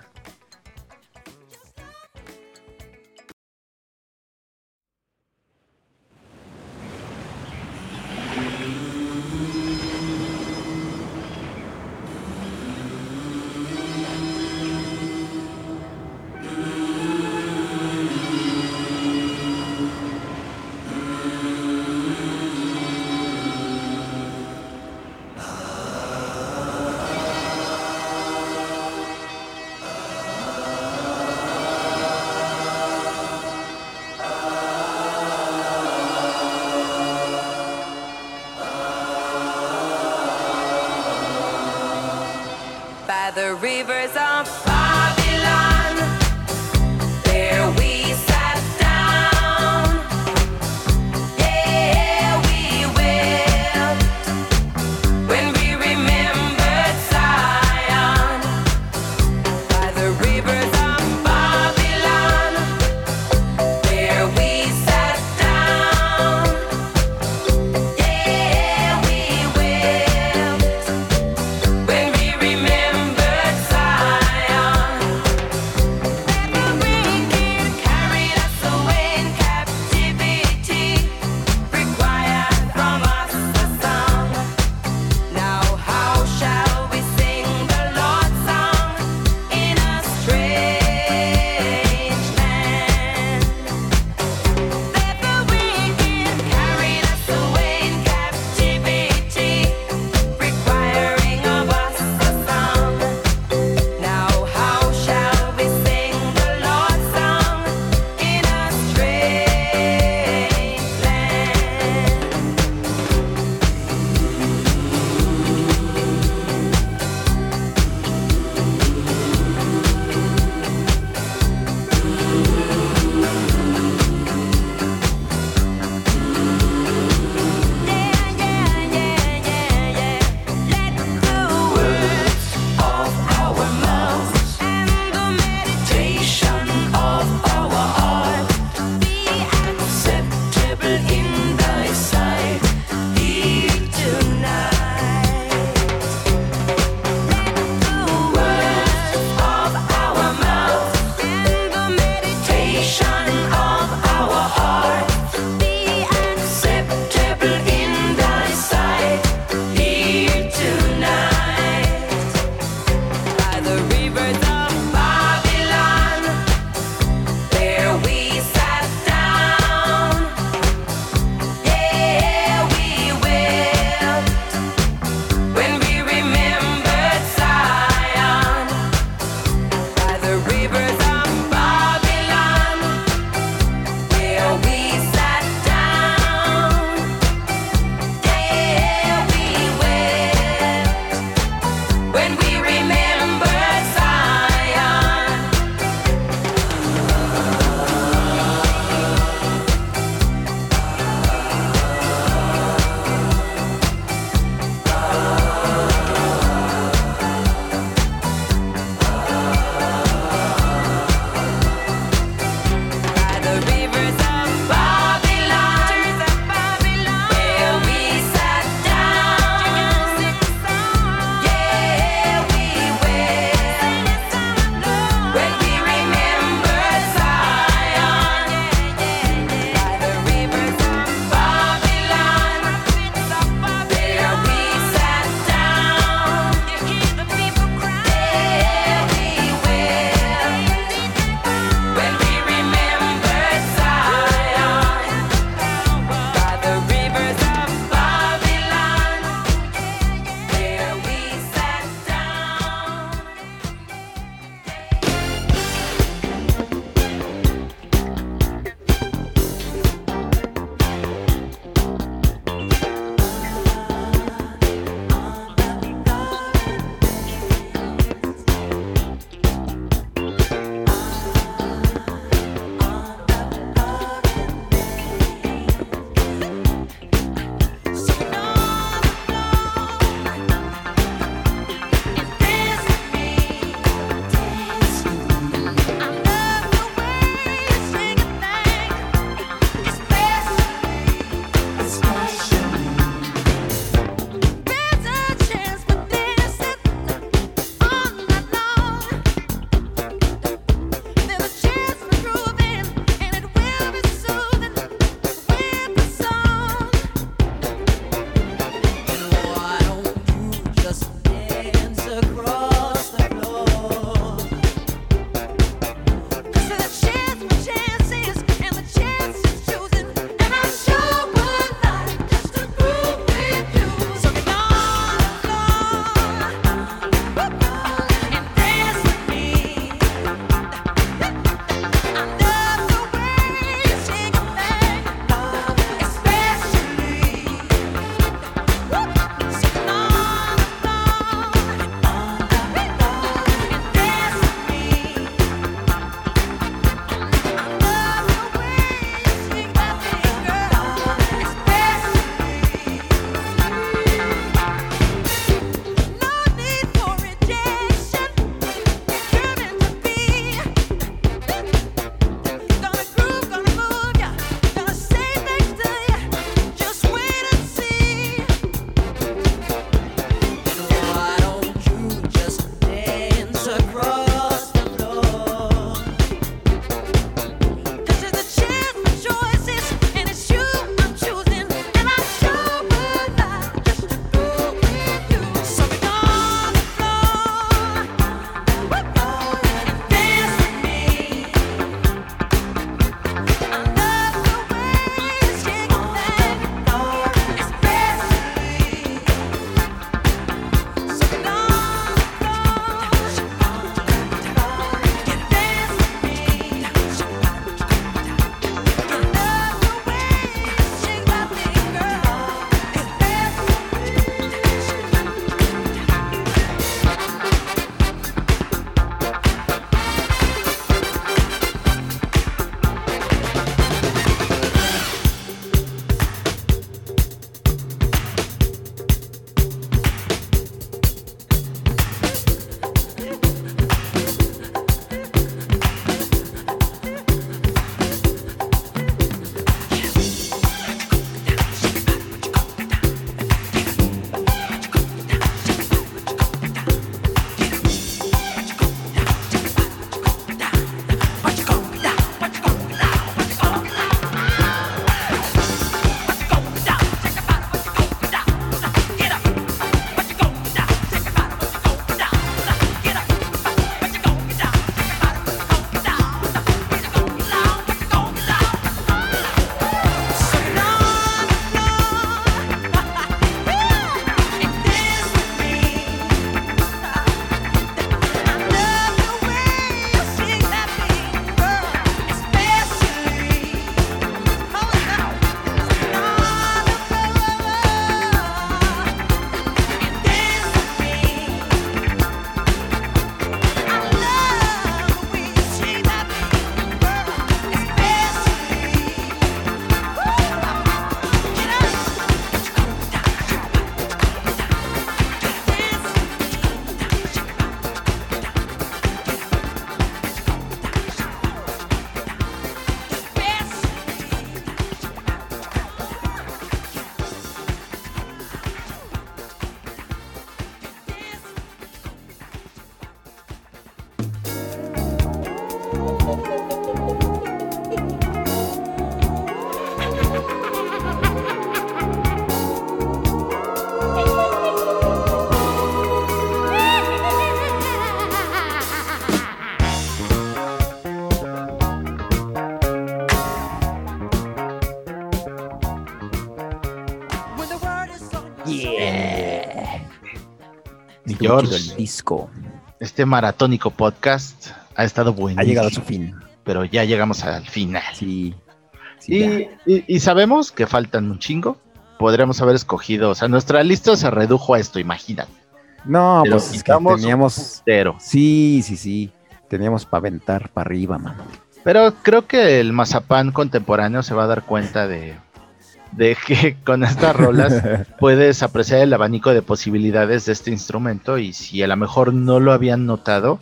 George, chido el disco. este maratónico podcast ha estado buenísimo. Ha llegado a su fin. Pero ya llegamos al final. Sí. Y, y- y sabemos que faltan un chingo. Podríamos haber escogido, o sea, nuestra lista se redujo a esto, imagínate. No, pero pues es que teníamos. Pero, Sí, sí, sí. Teníamos para aventar para arriba, mano. pero creo que el mazapán contemporáneo se va a dar cuenta de, de que <laughs> con estas rolas <laughs> puedes apreciar el abanico de posibilidades de este instrumento y si a lo mejor no lo habían notado,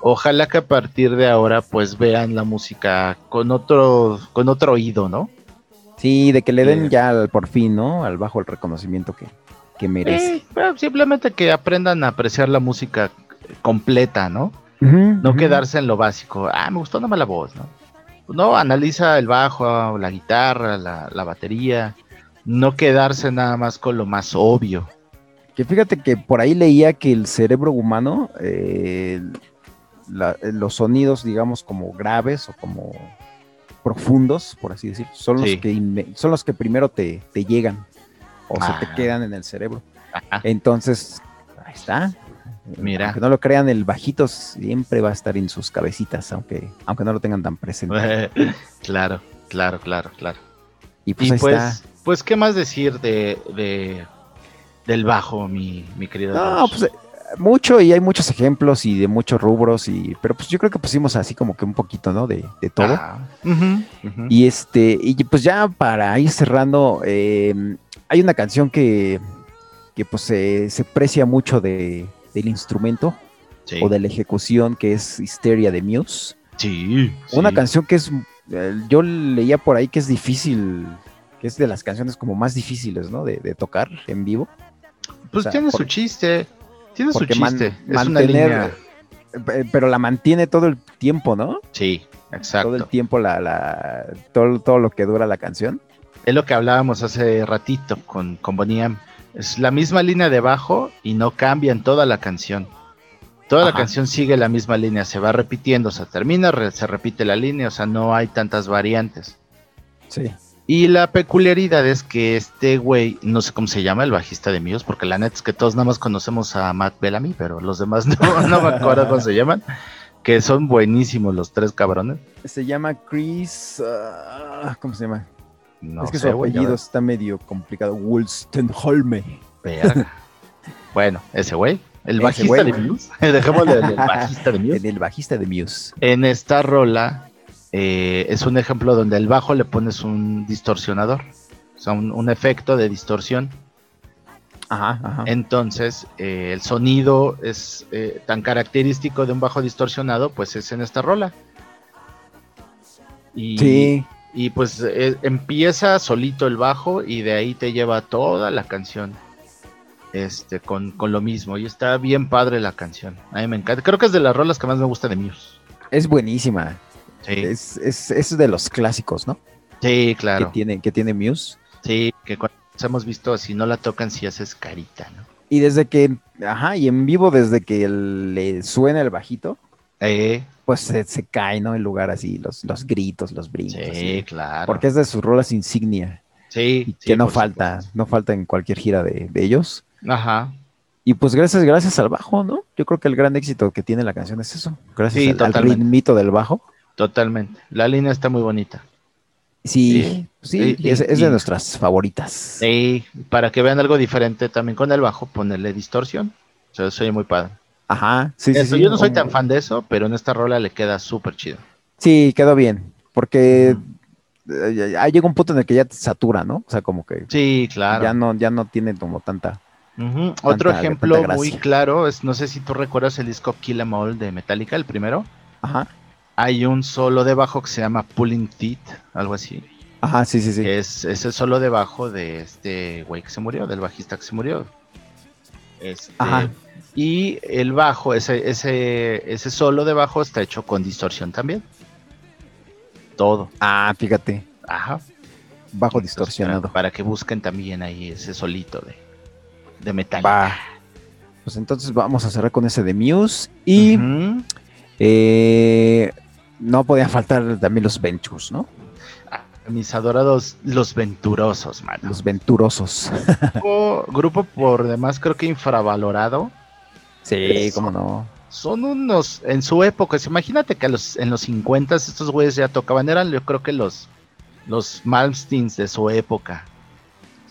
ojalá que a partir de ahora pues vean la música con otro, con otro oído, ¿no? Sí, de que le den Eh. ya al- por fin, ¿no? Al bajo el reconocimiento que, que merece. Eh, simplemente que aprendan a apreciar la música completa, ¿no? No quedarse en lo básico. Ah, me gustó nomás la voz, ¿no? No, analiza el bajo, la guitarra, la, la batería. No quedarse nada más con lo más obvio. Que fíjate que por ahí leía que el cerebro humano, eh, la- los sonidos, digamos, como graves o como profundos, por así decir, son Sí. los que son los que primero te, te llegan o se Ah. te quedan en el cerebro. Ajá. Entonces, ahí está. Mira. Aunque no lo crean, el bajito siempre va a estar en sus cabecitas, aunque, aunque no lo tengan tan presente. <laughs> claro, claro, claro, claro. Y pues y ahí pues, está. pues, ¿qué más decir de, de- del bajo, mi, mi querido? No, pues mucho y hay muchos ejemplos y de muchos rubros y pero pues yo creo que pusimos así como que un poquito, ¿no? De, de todo. Ah. Y este y pues ya para ir cerrando eh, hay una canción que que pues se precia mucho de, del instrumento Sí. o de la ejecución que es Hysteria de Muse. Sí, Una sí. canción que es eh, yo leía por ahí que es difícil que es de las canciones como más difíciles, ¿no? De, de tocar en vivo. Pues o sea, tiene su chiste. Tiene su porque man- chiste. es una línea. Eh, Pero la mantiene todo el tiempo, ¿no? Sí, exacto. todo el tiempo la, la todo, todo lo que dura la canción. Es lo que hablábamos hace ratito con, con Bonnie M. Es la misma línea de bajo y no cambia en toda la canción. Toda la canción sigue la misma línea, se va repitiendo, o sea, termina, re- se repite la línea, o sea, no hay tantas variantes. Sí. Y la peculiaridad es que este güey, no sé cómo se llama, el bajista de Muse, porque la neta es que todos nada más conocemos a Matt Bellamy, pero los demás no, <laughs> no me acuerdo cómo se llaman, que son buenísimos los tres cabrones. Se llama Chris. ah, ¿Cómo se llama? No es que sé, su apellido está medio complicado. Wolstenholme. <laughs> bueno, ese güey, el bajista güey, de güey. Muse, <laughs> dejémosle el <laughs> bajista de Muse. En el bajista de Muse. En esta rola eh, es un ejemplo donde al bajo le pones un distorsionador, o sea, un, un efecto de distorsión. Ajá, ajá. Entonces, eh, el sonido es eh, tan característico de un bajo distorsionado, pues es en esta rola. Y, sí. Y pues eh, empieza solito el bajo y de ahí te lleva toda la canción. Este, con, con lo mismo. Y está bien padre la canción. A mí me encanta. Creo que es de las rolas que más me gusta de Muse. Es buenísima. Sí, Es, es, es de los clásicos, ¿no? sí claro. Que, tiene, que tiene Muse. Sí, que cuando hemos visto, si no la tocan, si haces carita, ¿no? Y desde que. Ajá, y en vivo, desde que le suena el bajito, Eh, pues se, se cae, ¿no? El lugar así, los, los gritos, los brincos. sí, así. claro. Porque es de sus rolas insignia. sí, y sí, que no falta, no falta en cualquier gira de, de ellos. Ajá. Y pues gracias, gracias al bajo, ¿no? Yo creo que el gran éxito que tiene la canción es eso. Gracias Sí, al, ritmito del bajo. Totalmente. La línea está muy bonita. Sí, sí, es, de nuestras favoritas. Sí, para que vean algo diferente también con el bajo, ponerle distorsión. O sea, soy muy padre. Ajá, sí, sí, Eso, sí. yo no soy tan fan de eso, pero en esta rola le queda súper chido. Sí, quedó bien. Porque eh, ya llega un punto en el que ya te satura, ¿no? O sea, como que Sí, claro. ya no, ya no tiene como tanta. Otro tanta- ejemplo muy claro es, no sé si tú recuerdas el disco Kill Em All de Metallica, el primero. Ajá. Hay un solo de bajo que se llama Pulling Teeth, algo así. Ajá, sí, sí, sí. que es, es el solo de bajo de este güey que se murió, del bajista que se murió. Este, Ajá. Y el bajo, ese, ese, ese solo de bajo está hecho con distorsión también. Todo. Ah, fíjate. Ajá. Bajo distorsionado. Para, para que busquen también ahí ese solito de, de metal. Va. Pues entonces vamos a cerrar con ese de Muse. Y eh, no podían faltar también los Ventures, ¿no? mis adorados Los Venturosos, mano. Los venturosos. <laughs> grupo, grupo por demás creo que infravalorado. Sí, cómo no. Son unos, en su época, imagínate que los, en los 50 estos güeyes ya tocaban, eran yo creo que los, los Malmsteens de su época.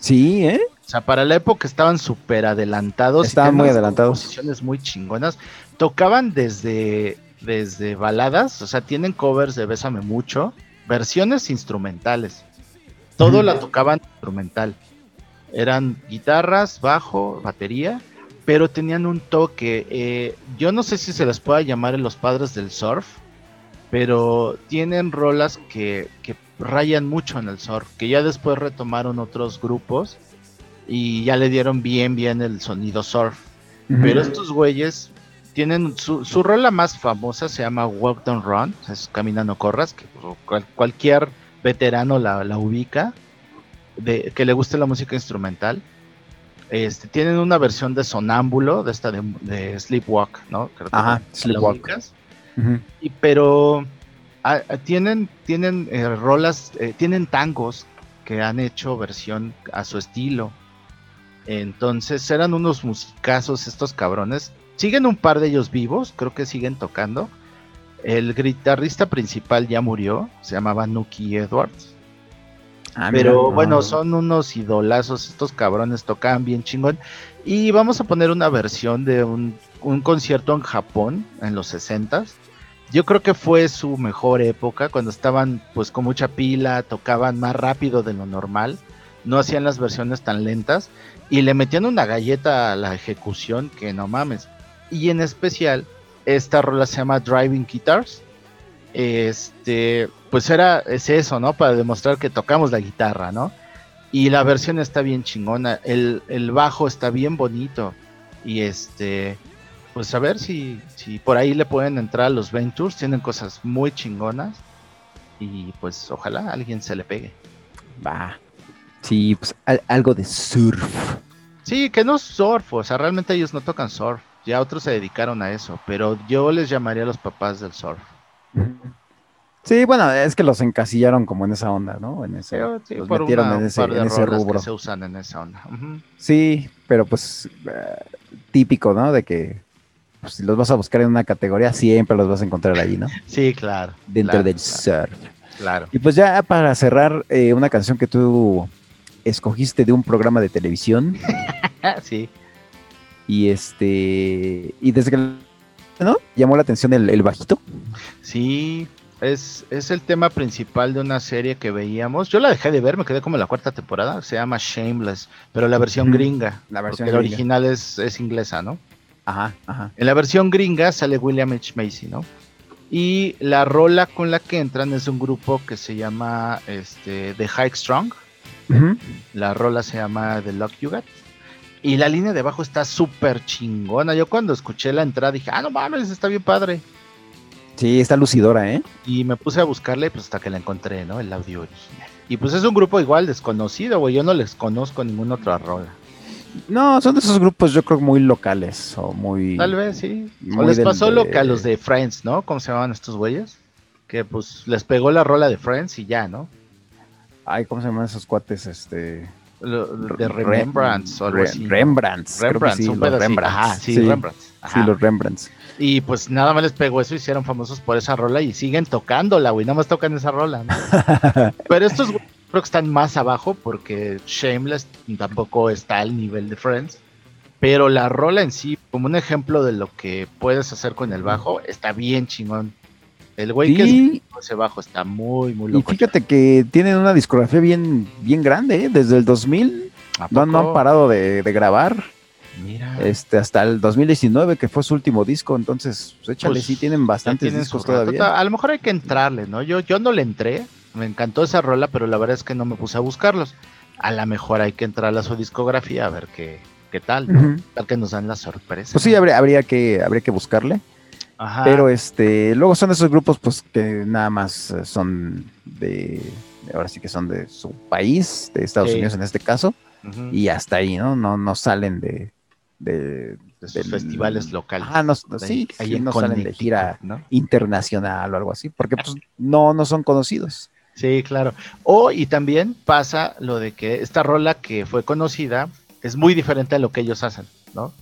Sí, ¿eh? O sea, para la época estaban súper adelantados. Estaban muy adelantados. Composiciones muy chingonas. Tocaban desde, desde baladas, o sea, tienen covers de Bésame Mucho, versiones instrumentales. Todo Ujú. la tocaban instrumental. Eran guitarras, bajo, batería, pero tenían un toque. eh, yo no sé si se les pueda llamar los padres del surf, pero tienen rolas que, que rayan mucho en el surf, que ya después retomaron otros grupos y ya le dieron bien, bien el sonido surf. Pero estos güeyes tienen su, su rola más famosa, se llama Walk Don't Run, es Camina No Corras, que pues, cual- cualquier veterano la, la ubica, de, que le guste la música instrumental. Este, tienen una versión de Sonámbulo, de esta de, de Sleepwalk, ¿no? Creo que Ajá, Sleepwalk. Y, pero ah, tienen, tienen eh, rolas, eh, tienen tangos que han hecho versión a su estilo. Entonces eran unos musicazos estos cabrones. Siguen un par de ellos vivos, creo que siguen tocando. El guitarrista principal ya murió, se llamaba Nuki Edwards. Ah, Pero bueno, no. son unos idolazos, estos cabrones tocaban bien chingón. Y vamos a poner una versión de un, un concierto en Japón en los 60 Yo creo que fue su mejor época, cuando estaban pues con mucha pila, tocaban más rápido de lo normal, no hacían las versiones tan lentas y le metían una galleta a la ejecución que no mames. Y en especial, esta rola se llama Driving Guitars. Este, pues era, es eso, ¿no? Para demostrar que tocamos la guitarra, ¿no? Y la versión está bien chingona, el, el bajo está bien bonito. Y este, pues a ver si, si por ahí le pueden entrar a los Ventures, tienen cosas muy chingonas. Y pues ojalá alguien se le pegue. Va. Sí, pues al- algo de surf. Sí, que no es surf, o sea, realmente ellos no tocan surf. Ya otros se dedicaron a eso, pero yo les llamaría a los papás del surf. Sí, bueno, es que los encasillaron como en esa onda, ¿no? En ese, Sí, los por metieron una- en un ese, par de en ese rubro. que se usan en esa onda. Sí, pero pues eh, típico, ¿no? De que pues, si los vas a buscar en una categoría, siempre los vas a encontrar ahí, ¿no? <laughs> Sí, claro. Dentro claro, del claro, surf. Claro. Y pues ya para cerrar, eh, una canción que tú escogiste de un programa de televisión <laughs> sí. y este y desde que ¿no? llamó la atención el, el bajito. Sí, es, es el tema principal de una serie que veíamos. Yo la dejé de ver, me quedé como en la cuarta temporada. Se llama Shameless, pero la versión gringa. la versión porque la gringa. original es, es inglesa, ¿no? Ajá, ajá. En la versión gringa sale William H. Macy, ¿no? Y la rola con la que entran es un grupo que se llama este, The High Strong. La rola se llama The Luck You Got. Y la línea de abajo está súper chingona. Yo cuando escuché la entrada dije, ah, no mames, está bien padre. Sí, está lucidora, ¿eh? Y me puse a buscarle pues hasta que la encontré, ¿no? El audio original. Y pues es un grupo igual desconocido, güey. Yo no les conozco ninguna otra rola. No, son de esos grupos yo creo muy locales o muy... Tal vez, sí. O les pasó lo que a los de Friends, ¿no? ¿Cómo se llamaban estos güeyes? Que pues les pegó la rola de Friends y ya, ¿no? Ay, ¿cómo se llaman esos cuates? Este... De Re- Remembrance o algo así. Rembrandts. Rembrandts, sí, los. Rembrandts. Ajá, sí, sí, Rembrandts. sí, los Rembrandts. Y pues nada más les pegó eso y hicieron famosos por esa rola y siguen tocándola, güey. Nada más tocan esa rola, ¿no? <laughs> Pero estos creo que están más abajo porque Shameless tampoco está al nivel de Friends. Pero la rola en sí, como un ejemplo de lo que puedes hacer con el bajo, está bien chingón. El güey que es bajo está muy, muy y loco. fíjate que tienen una discografía bien, bien grande, ¿eh? Desde el 2000 ¿A no, no han parado de, de grabar. Mira. Este, hasta el 2019, que fue su último disco, entonces, pues, échale, Pues, sí tienen bastantes tienen discos todavía. A lo mejor hay que entrarle, ¿no? Yo, yo no le entré, me encantó esa rola, pero la verdad es que no me puse a buscarlos. A lo mejor hay que entrar a su discografía a ver qué, qué tal, ¿no? Tal que nos dan la sorpresa. Pues sí, habría, habría que, habría que buscarle. Ajá. Pero este, luego son esos grupos, pues, que nada más eh, son de, ahora sí que son de su país, de Estados Sí. Unidos en este caso, y hasta ahí, ¿no? No, no salen de, de, de sus del- festivales locales. Ah, no, De sí, ahí sí, no salen de gira ¿no? internacional o algo así, porque pues <laughs> no, no son conocidos. Sí, claro. O y también pasa lo de que esta rola que fue conocida es muy diferente a lo que ellos hacen, ¿no?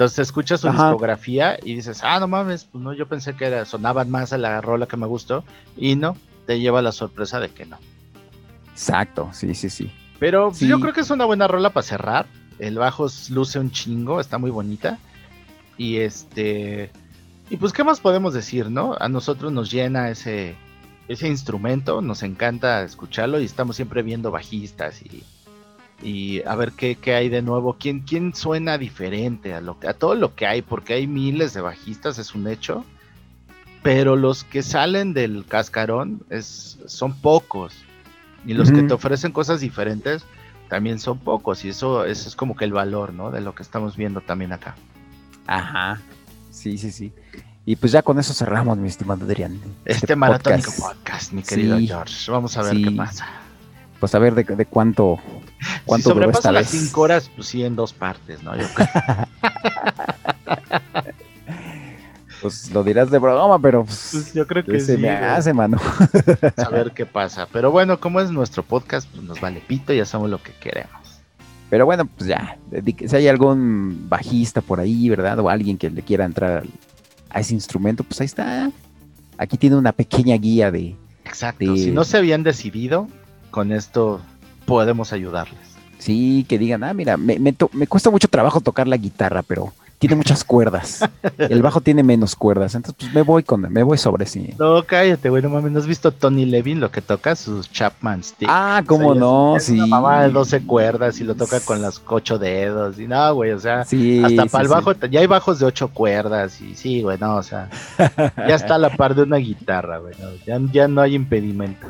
Entonces escuchas su Ajá. discografía y dices, ah, no mames, pues no, yo pensé que era, sonaban más a la rola que me gustó y no, te lleva la sorpresa de que no. Exacto, sí, sí, sí. Pero pues, Sí. yo creo que es una buena rola para cerrar. El bajo luce un chingo, está muy bonita. Y este. Y pues, ¿qué más podemos decir, no? A nosotros nos llena ese, ese instrumento, nos encanta escucharlo y estamos siempre viendo bajistas y, y a ver qué, qué hay de nuevo. ¿Quién, ¿Quién suena diferente a, lo, a todo lo que hay? Porque hay miles de bajistas, es un hecho. Pero los que salen del cascarón es, son pocos. Y los que te ofrecen cosas diferentes también son pocos. Y eso, eso es como que el valor, ¿no? De lo que estamos viendo también acá. Ajá. Sí, sí, sí. Y pues ya con eso cerramos, mi estimado Adrián. Este, maratónico podcast. podcast, mi querido Sí. George. Vamos a ver Sí. qué pasa. Pues a ver de, de cuánto, Si cuánto duró sobrepasa esta las vez. 5 horas, pues sí, en dos partes, ¿no? Yo creo. <laughs> Pues lo dirás de broma, pero pues, Pues yo creo que se sí. me güey. hace, mano. a ver qué pasa. Pero bueno, como es nuestro podcast, pues nos vale pito, ya sabemos lo que queremos. Pero bueno, pues ya, si hay algún bajista por ahí, ¿verdad? O alguien que le quiera entrar a ese instrumento, pues ahí está. Aquí tiene una pequeña guía de... Exacto. Sí. Si no se habían decidido, con esto podemos ayudarles. Sí, que digan, ah, mira, me, me me cuesta mucho trabajo tocar la guitarra, pero tiene muchas cuerdas. El bajo tiene menos cuerdas, entonces pues me voy con, me voy sobre sí. No, cállate, güey, no mames, ¿no has visto Tony Levin lo que toca? Sus Chapman Stick. Ah, cómo O sea, no, es sí. Una mamá de 12 cuerdas y lo toca con las ocho dedos. Y no, güey, o sea, Sí, hasta sí, para el sí. bajo, ya hay bajos de ocho cuerdas. Y sí, güey, no, o sea, ya está a la par de una guitarra, güey. no, ya, ya no hay impedimento.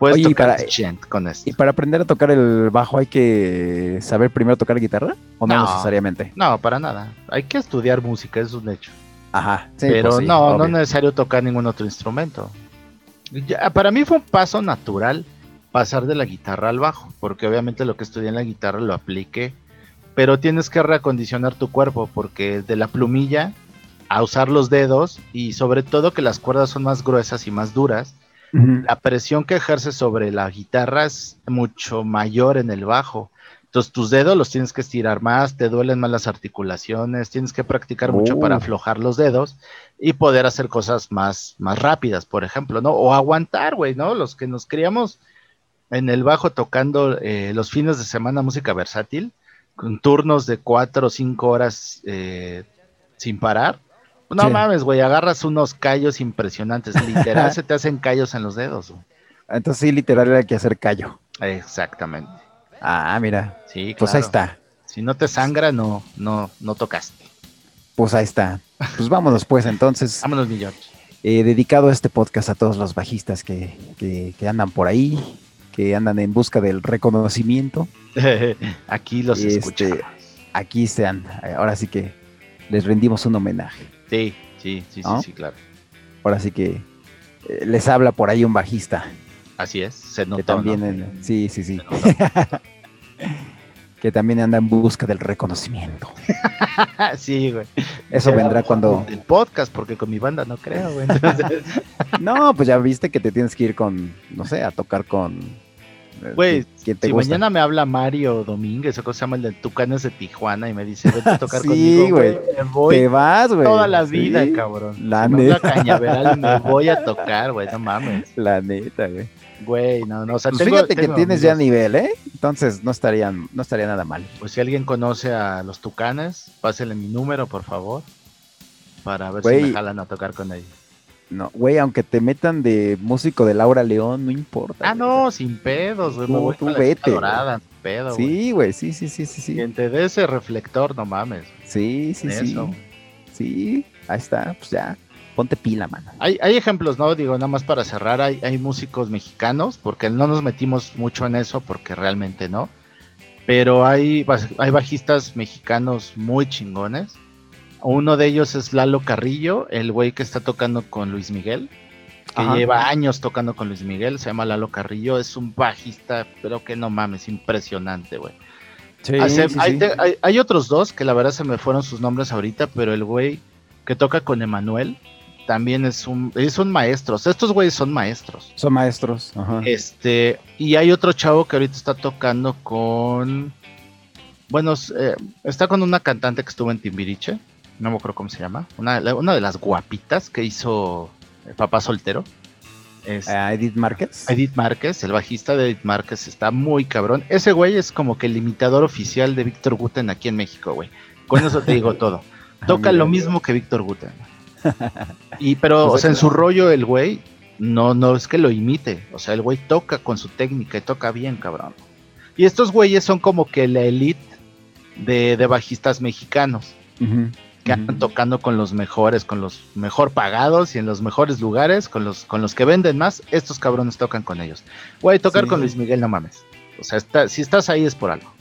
Puedes Oye, tocar para- gent con esto. ¿Y para aprender a tocar el bajo hay que saber primero tocar guitarra? ¿O no, No. necesariamente? No, para nada. Hay que estudiar música, eso es un hecho. Ajá. sí, pero pues sí, no, no es necesario tocar ningún otro instrumento. Ya, para mí fue un paso natural pasar de la guitarra al bajo, porque obviamente lo que estudié en la guitarra lo apliqué, pero tienes que reacondicionar tu cuerpo, porque de la plumilla a usar los dedos y sobre todo que las cuerdas son más gruesas y más duras, La presión que ejerce sobre la guitarra es mucho mayor en el bajo. Entonces tus dedos los tienes que estirar más, te duelen más las articulaciones, tienes que practicar mucho Oh. para aflojar los dedos y poder hacer cosas más, más rápidas, por ejemplo, ¿no? O aguantar, güey, ¿no? Los que nos criamos en el bajo tocando eh, los fines de semana música versátil, con turnos de cuatro o cinco horas eh, sin parar. No Sí. mames, güey, agarras unos callos impresionantes, literal <laughs> se te hacen callos en los dedos. güey. Entonces sí, literal era que hacer callo. Exactamente. Ah, mira. Sí, Pues ahí claro. está. Si no te sangra, no, no, no tocaste. Pues ahí está. Pues vámonos pues entonces. <laughs> Vámonos, mi George. eh, dedicado este podcast a todos los bajistas que, que- que andan por ahí, que andan en busca del reconocimiento. <laughs> Aquí los Este, escuchamos. Aquí sean. Ahora sí que les rendimos un homenaje. Sí, sí, sí, sí, ¿no? sí, claro. Ahora sí que eh, les habla por ahí un bajista. Así es, se que notó, también ¿no? en- sí, sí, sí. <laughs> <laughs> Que también anda en busca del reconocimiento. <laughs> sí, güey. Eso vendrá cuando. El podcast, porque con mi banda no creo, güey. Entonces, No, pues ya viste que te tienes que ir con, no sé, a tocar con. Eh, Güey, ¿quién- quién te si gusta? mañana me habla Mario Domínguez, o cómo se llama el de Tucanes de Tijuana, y me dice, vete a tocar <laughs> Sí, conmigo, güey. Me voy Te vas, güey. toda la Sí, vida, cabrón. La Si me neta. Cañaveral me <laughs> voy a tocar, güey, no mames. La neta, güey. Güey, no, no, o sea, Pues tengo- fíjate que tengo tienes ya nivel, ¿eh? Entonces no estarían, no estaría nada mal. Pues si alguien conoce a los Tucanes, pásele mi número, por favor, para ver si me jalan a tocar con ellos. No, güey, aunque te metan de músico de Laura León, no importa. Ah, güey. no, sin pedos, güey, me Tú- voy tú vete, dorada, sin pedo. Sí, güey, sí, sí, sí, sí, sí. Quien te dé ese reflector, no mames. Sí, sí, sí. Eso. Sí, ahí está, pues ya. Ponte pila, mano. Hay, hay ejemplos, ¿no? Digo, nada más para cerrar, hay, hay músicos mexicanos, porque no nos metimos mucho en eso, porque realmente no. Pero hay, hay bajistas mexicanos muy chingones. Uno de ellos es Lalo Carrillo, el güey que está tocando con Luis Miguel, que Ajá. lleva años tocando con Luis Miguel, se llama Lalo Carrillo, es un bajista, pero que no mames, impresionante, güey. Sí, Hace- sí, hay, sí. te- hay- hay otros dos que la verdad se me fueron sus nombres ahorita, pero el güey que toca con Emanuel también es un, es un maestro. Estos güeyes son maestros. Son maestros. Ajá. Este, y hay otro chavo que ahorita está tocando con. Bueno, eh, está con una cantante que estuvo en Timbiriche. No me acuerdo cómo se llama. Una, una de las guapitas que hizo eh, Papá Soltero. Es Edith Márquez. Edith Márquez, el bajista de Edith Márquez está muy cabrón. Ese güey es como que el imitador oficial de Víctor Guten aquí en México, güey. Con eso te digo <laughs> todo. Toca Ah, lo mira. mismo que Víctor Guten. <laughs> Y pero, Pues o sea, en su rollo el güey no no es que lo imite, o sea, el güey toca con su técnica y toca bien, cabrón. Y estos güeyes son como que la elite de, de bajistas mexicanos Ujú, que andan tocando con los mejores, con los mejor pagados y en los mejores lugares, con los, con los que venden más, estos cabrones tocan con ellos. Güey, tocar Sí. con Luis Miguel, no mames. O sea, está- si estás ahí es por algo.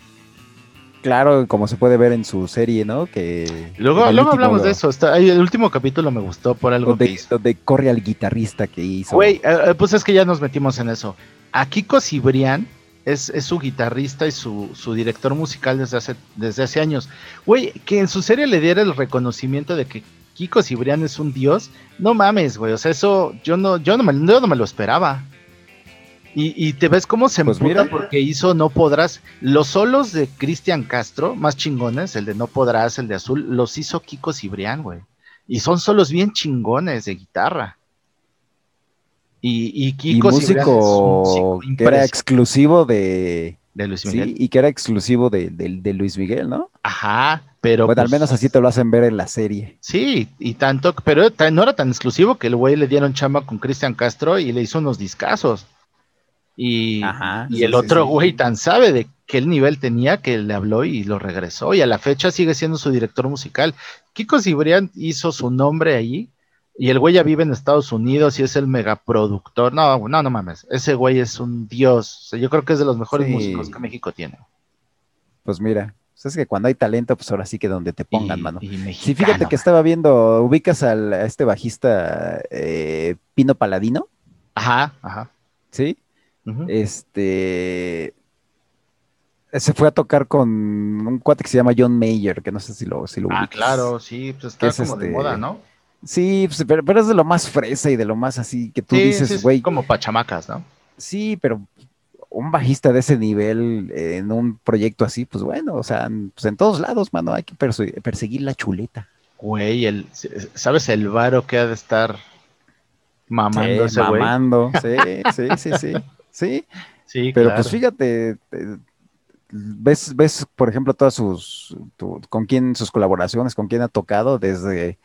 Claro, como se puede ver en su serie, ¿no? Que Luego, luego hablamos lo- de eso. Está, el último capítulo me gustó por algo que Donde, hizo. donde corre al guitarrista que hizo. Güey, eh, eh, pues es que ya nos metimos en eso. A Kiko Cibrián es, es su guitarrista y su, su director musical desde hace, desde hace años. Güey, que en su serie le diera el reconocimiento de que Kiko Cibrián es un dios. No mames, güey. O sea, eso yo no, yo no me, yo no me lo esperaba. Y, y te ves cómo se Pues mira. porque hizo No Podrás. Los solos de Cristian Castro, más chingones, el de No Podrás, el de Azul, los hizo Kiko Cibrián, güey. Y son solos bien chingones de guitarra. Y, y y Kiko un músico que era exclusivo de. de Luis Sí, Miguel. y que era exclusivo de, de- de Luis Miguel, ¿no? Ajá, pero. bueno, al pues, menos así te lo hacen ver en la serie. Sí, y tanto, pero no era tan exclusivo que el güey le dieron chamba con Cristian Castro y le hizo unos discazos. Y, Ajá, y sí, el sí, otro sí. güey tan sabe de qué nivel tenía que le habló y lo regresó. Y a la fecha sigue siendo su director musical. Kiko Cibrián hizo su nombre allí. Y el güey ya vive en Estados Unidos y es el megaproductor. No, no, no mames. Ese güey es un dios. O sea, yo creo que es de los mejores Sí. músicos que México tiene. Pues mira, pues es que cuando hay talento, pues ahora sí que donde te pongan, Y- mano. y Sí, fíjate que estaba viendo, ubicas al, a este bajista eh, Pino Paladino, Ajá, ajá. ¿sí? ujú. Este se fue a tocar con un cuate que se llama John Mayer, que no sé si lo, si lo Ah, ubicas. claro, sí, pues está es como de este- moda, ¿no? Sí, pues, pero, pero es de lo más fresa y de lo más así que tú sí, sí, dices, es güey, como pachamacas, ¿no? sí, pero un bajista de ese nivel eh, en un proyecto así, pues bueno, o sea, en- pues en todos lados, mano, hay que perse- perseguir la chuleta. Güey, el, ¿sabes el varo que ha de estar mamando Sí, ese güey? mamando, <laughs> sí, sí, sí, sí, sí. Sí, Pero claro. pues fíjate, eh, ves, ves, por ejemplo, todas sus, tu- con quién sus colaboraciones, con quién ha tocado, desde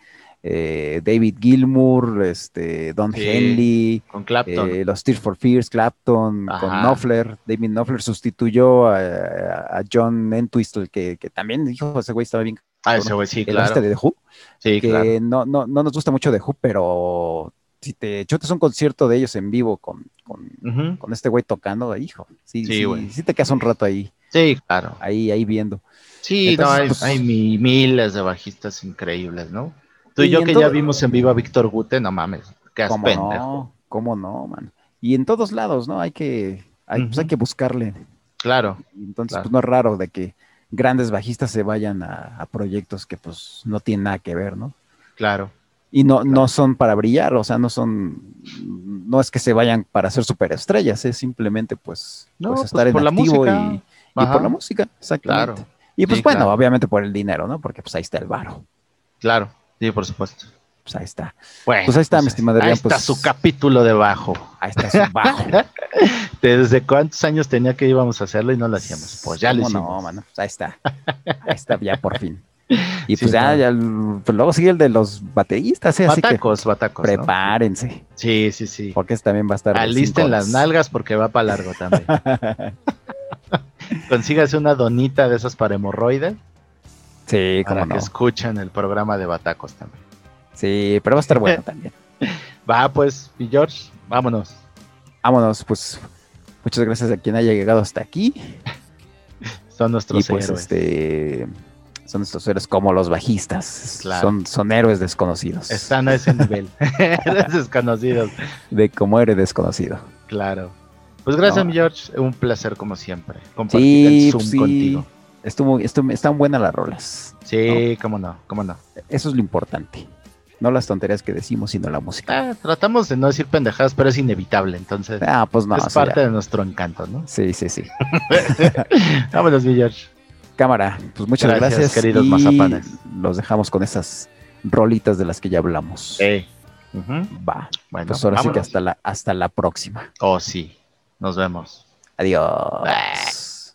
eh, David Gilmour, este, Don Sí, Henley, con Clapton. eh, los Tears for Fears, Clapton, con. Knopfler, David Knopfler sustituyó a, a John Entwistle, que, que también dijo, ese güey estaba bien, ah, ese güey, sí, el claro. bajista de The Who, Sí, que claro. no, no, no nos gusta mucho The Who, pero si te chutas un concierto de ellos en vivo con, con, con este güey tocando, hijo, sí, Sí, sí, sí te quedas un rato ahí, Sí, claro. ahí, ahí viendo. Sí, Entonces, no, hay, pues- hay mi- miles de bajistas increíbles, ¿no? Tú y Y yo que todo- ya vimos en vivo a Víctor Gute, no mames, qué ¿Cómo no? ¿Cómo no, man? Y en todos lados, ¿no? Hay que, hay, pues hay que buscarle. Claro, Entonces, Claro. pues no es raro de que grandes bajistas se vayan a, a proyectos que pues no tienen nada que ver, ¿no? claro. Y no, no son para brillar, o sea, no son, no es que se vayan para ser superestrellas, es simplemente pues, No, pues pues, estar en activo y, y por la música, exactamente. Claro. Y pues Sí, bueno, obviamente por el dinero, ¿no? Porque pues ahí está el varo, Claro, sí, por supuesto. pues ahí está. Bueno, Pues ahí está, mi estimado Ahí está pues- su capítulo de bajo. Ahí está su bajo. <laughs> ¿Desde cuántos años tenía que íbamos a hacerlo y no lo hacíamos? Pues ya lo ¿Cómo hicimos. No, mano, pues ahí está. Ahí está ya por fin. <laughs> Y Sí, pues ya, claro. ya el- pues luego sigue el de los bateristas, ¿eh? así que Batacos, batacos. ¿no? prepárense, Sí, sí, sí. porque ese también va a estar. Alisten las nalgas porque va para largo también. <laughs> Consígase una donita de esas para hemorroides Sí, para cómo que no. escuchen el programa de Batacos también. Sí, pero va a estar bueno <laughs> también. Va pues, y George, vámonos. Vámonos, pues muchas gracias a quien haya llegado hasta aquí. <laughs> Son Y nuestros pues héroes. este son estos héroes como los bajistas. Claro. Son, son héroes desconocidos. Están a ese nivel. <laughs> Desconocidos. De como héroe desconocido. Claro. Pues gracias, No. mi George. Un placer como siempre. Compartir Sí, el Zoom pues sí. contigo. Estuvo, estuvo- están buenas las rolas. Sí, cómo no, cómo no. Eso es lo importante. No las tonterías que decimos, sino la música. Ah, tratamos de no decir pendejadas, pero es inevitable, entonces Ah, pues no. es ya. parte de nuestro encanto, ¿no? Sí, sí, sí. <laughs> Vámonos, George. Cámara, pues muchas Gracias, gracias. queridos y mazapanes. Los dejamos con esas rolitas de las que ya hablamos. Ujú. Va. Bueno, Pues ahora sí que hasta la, hasta la próxima. Oh, sí. Nos vemos. Adiós.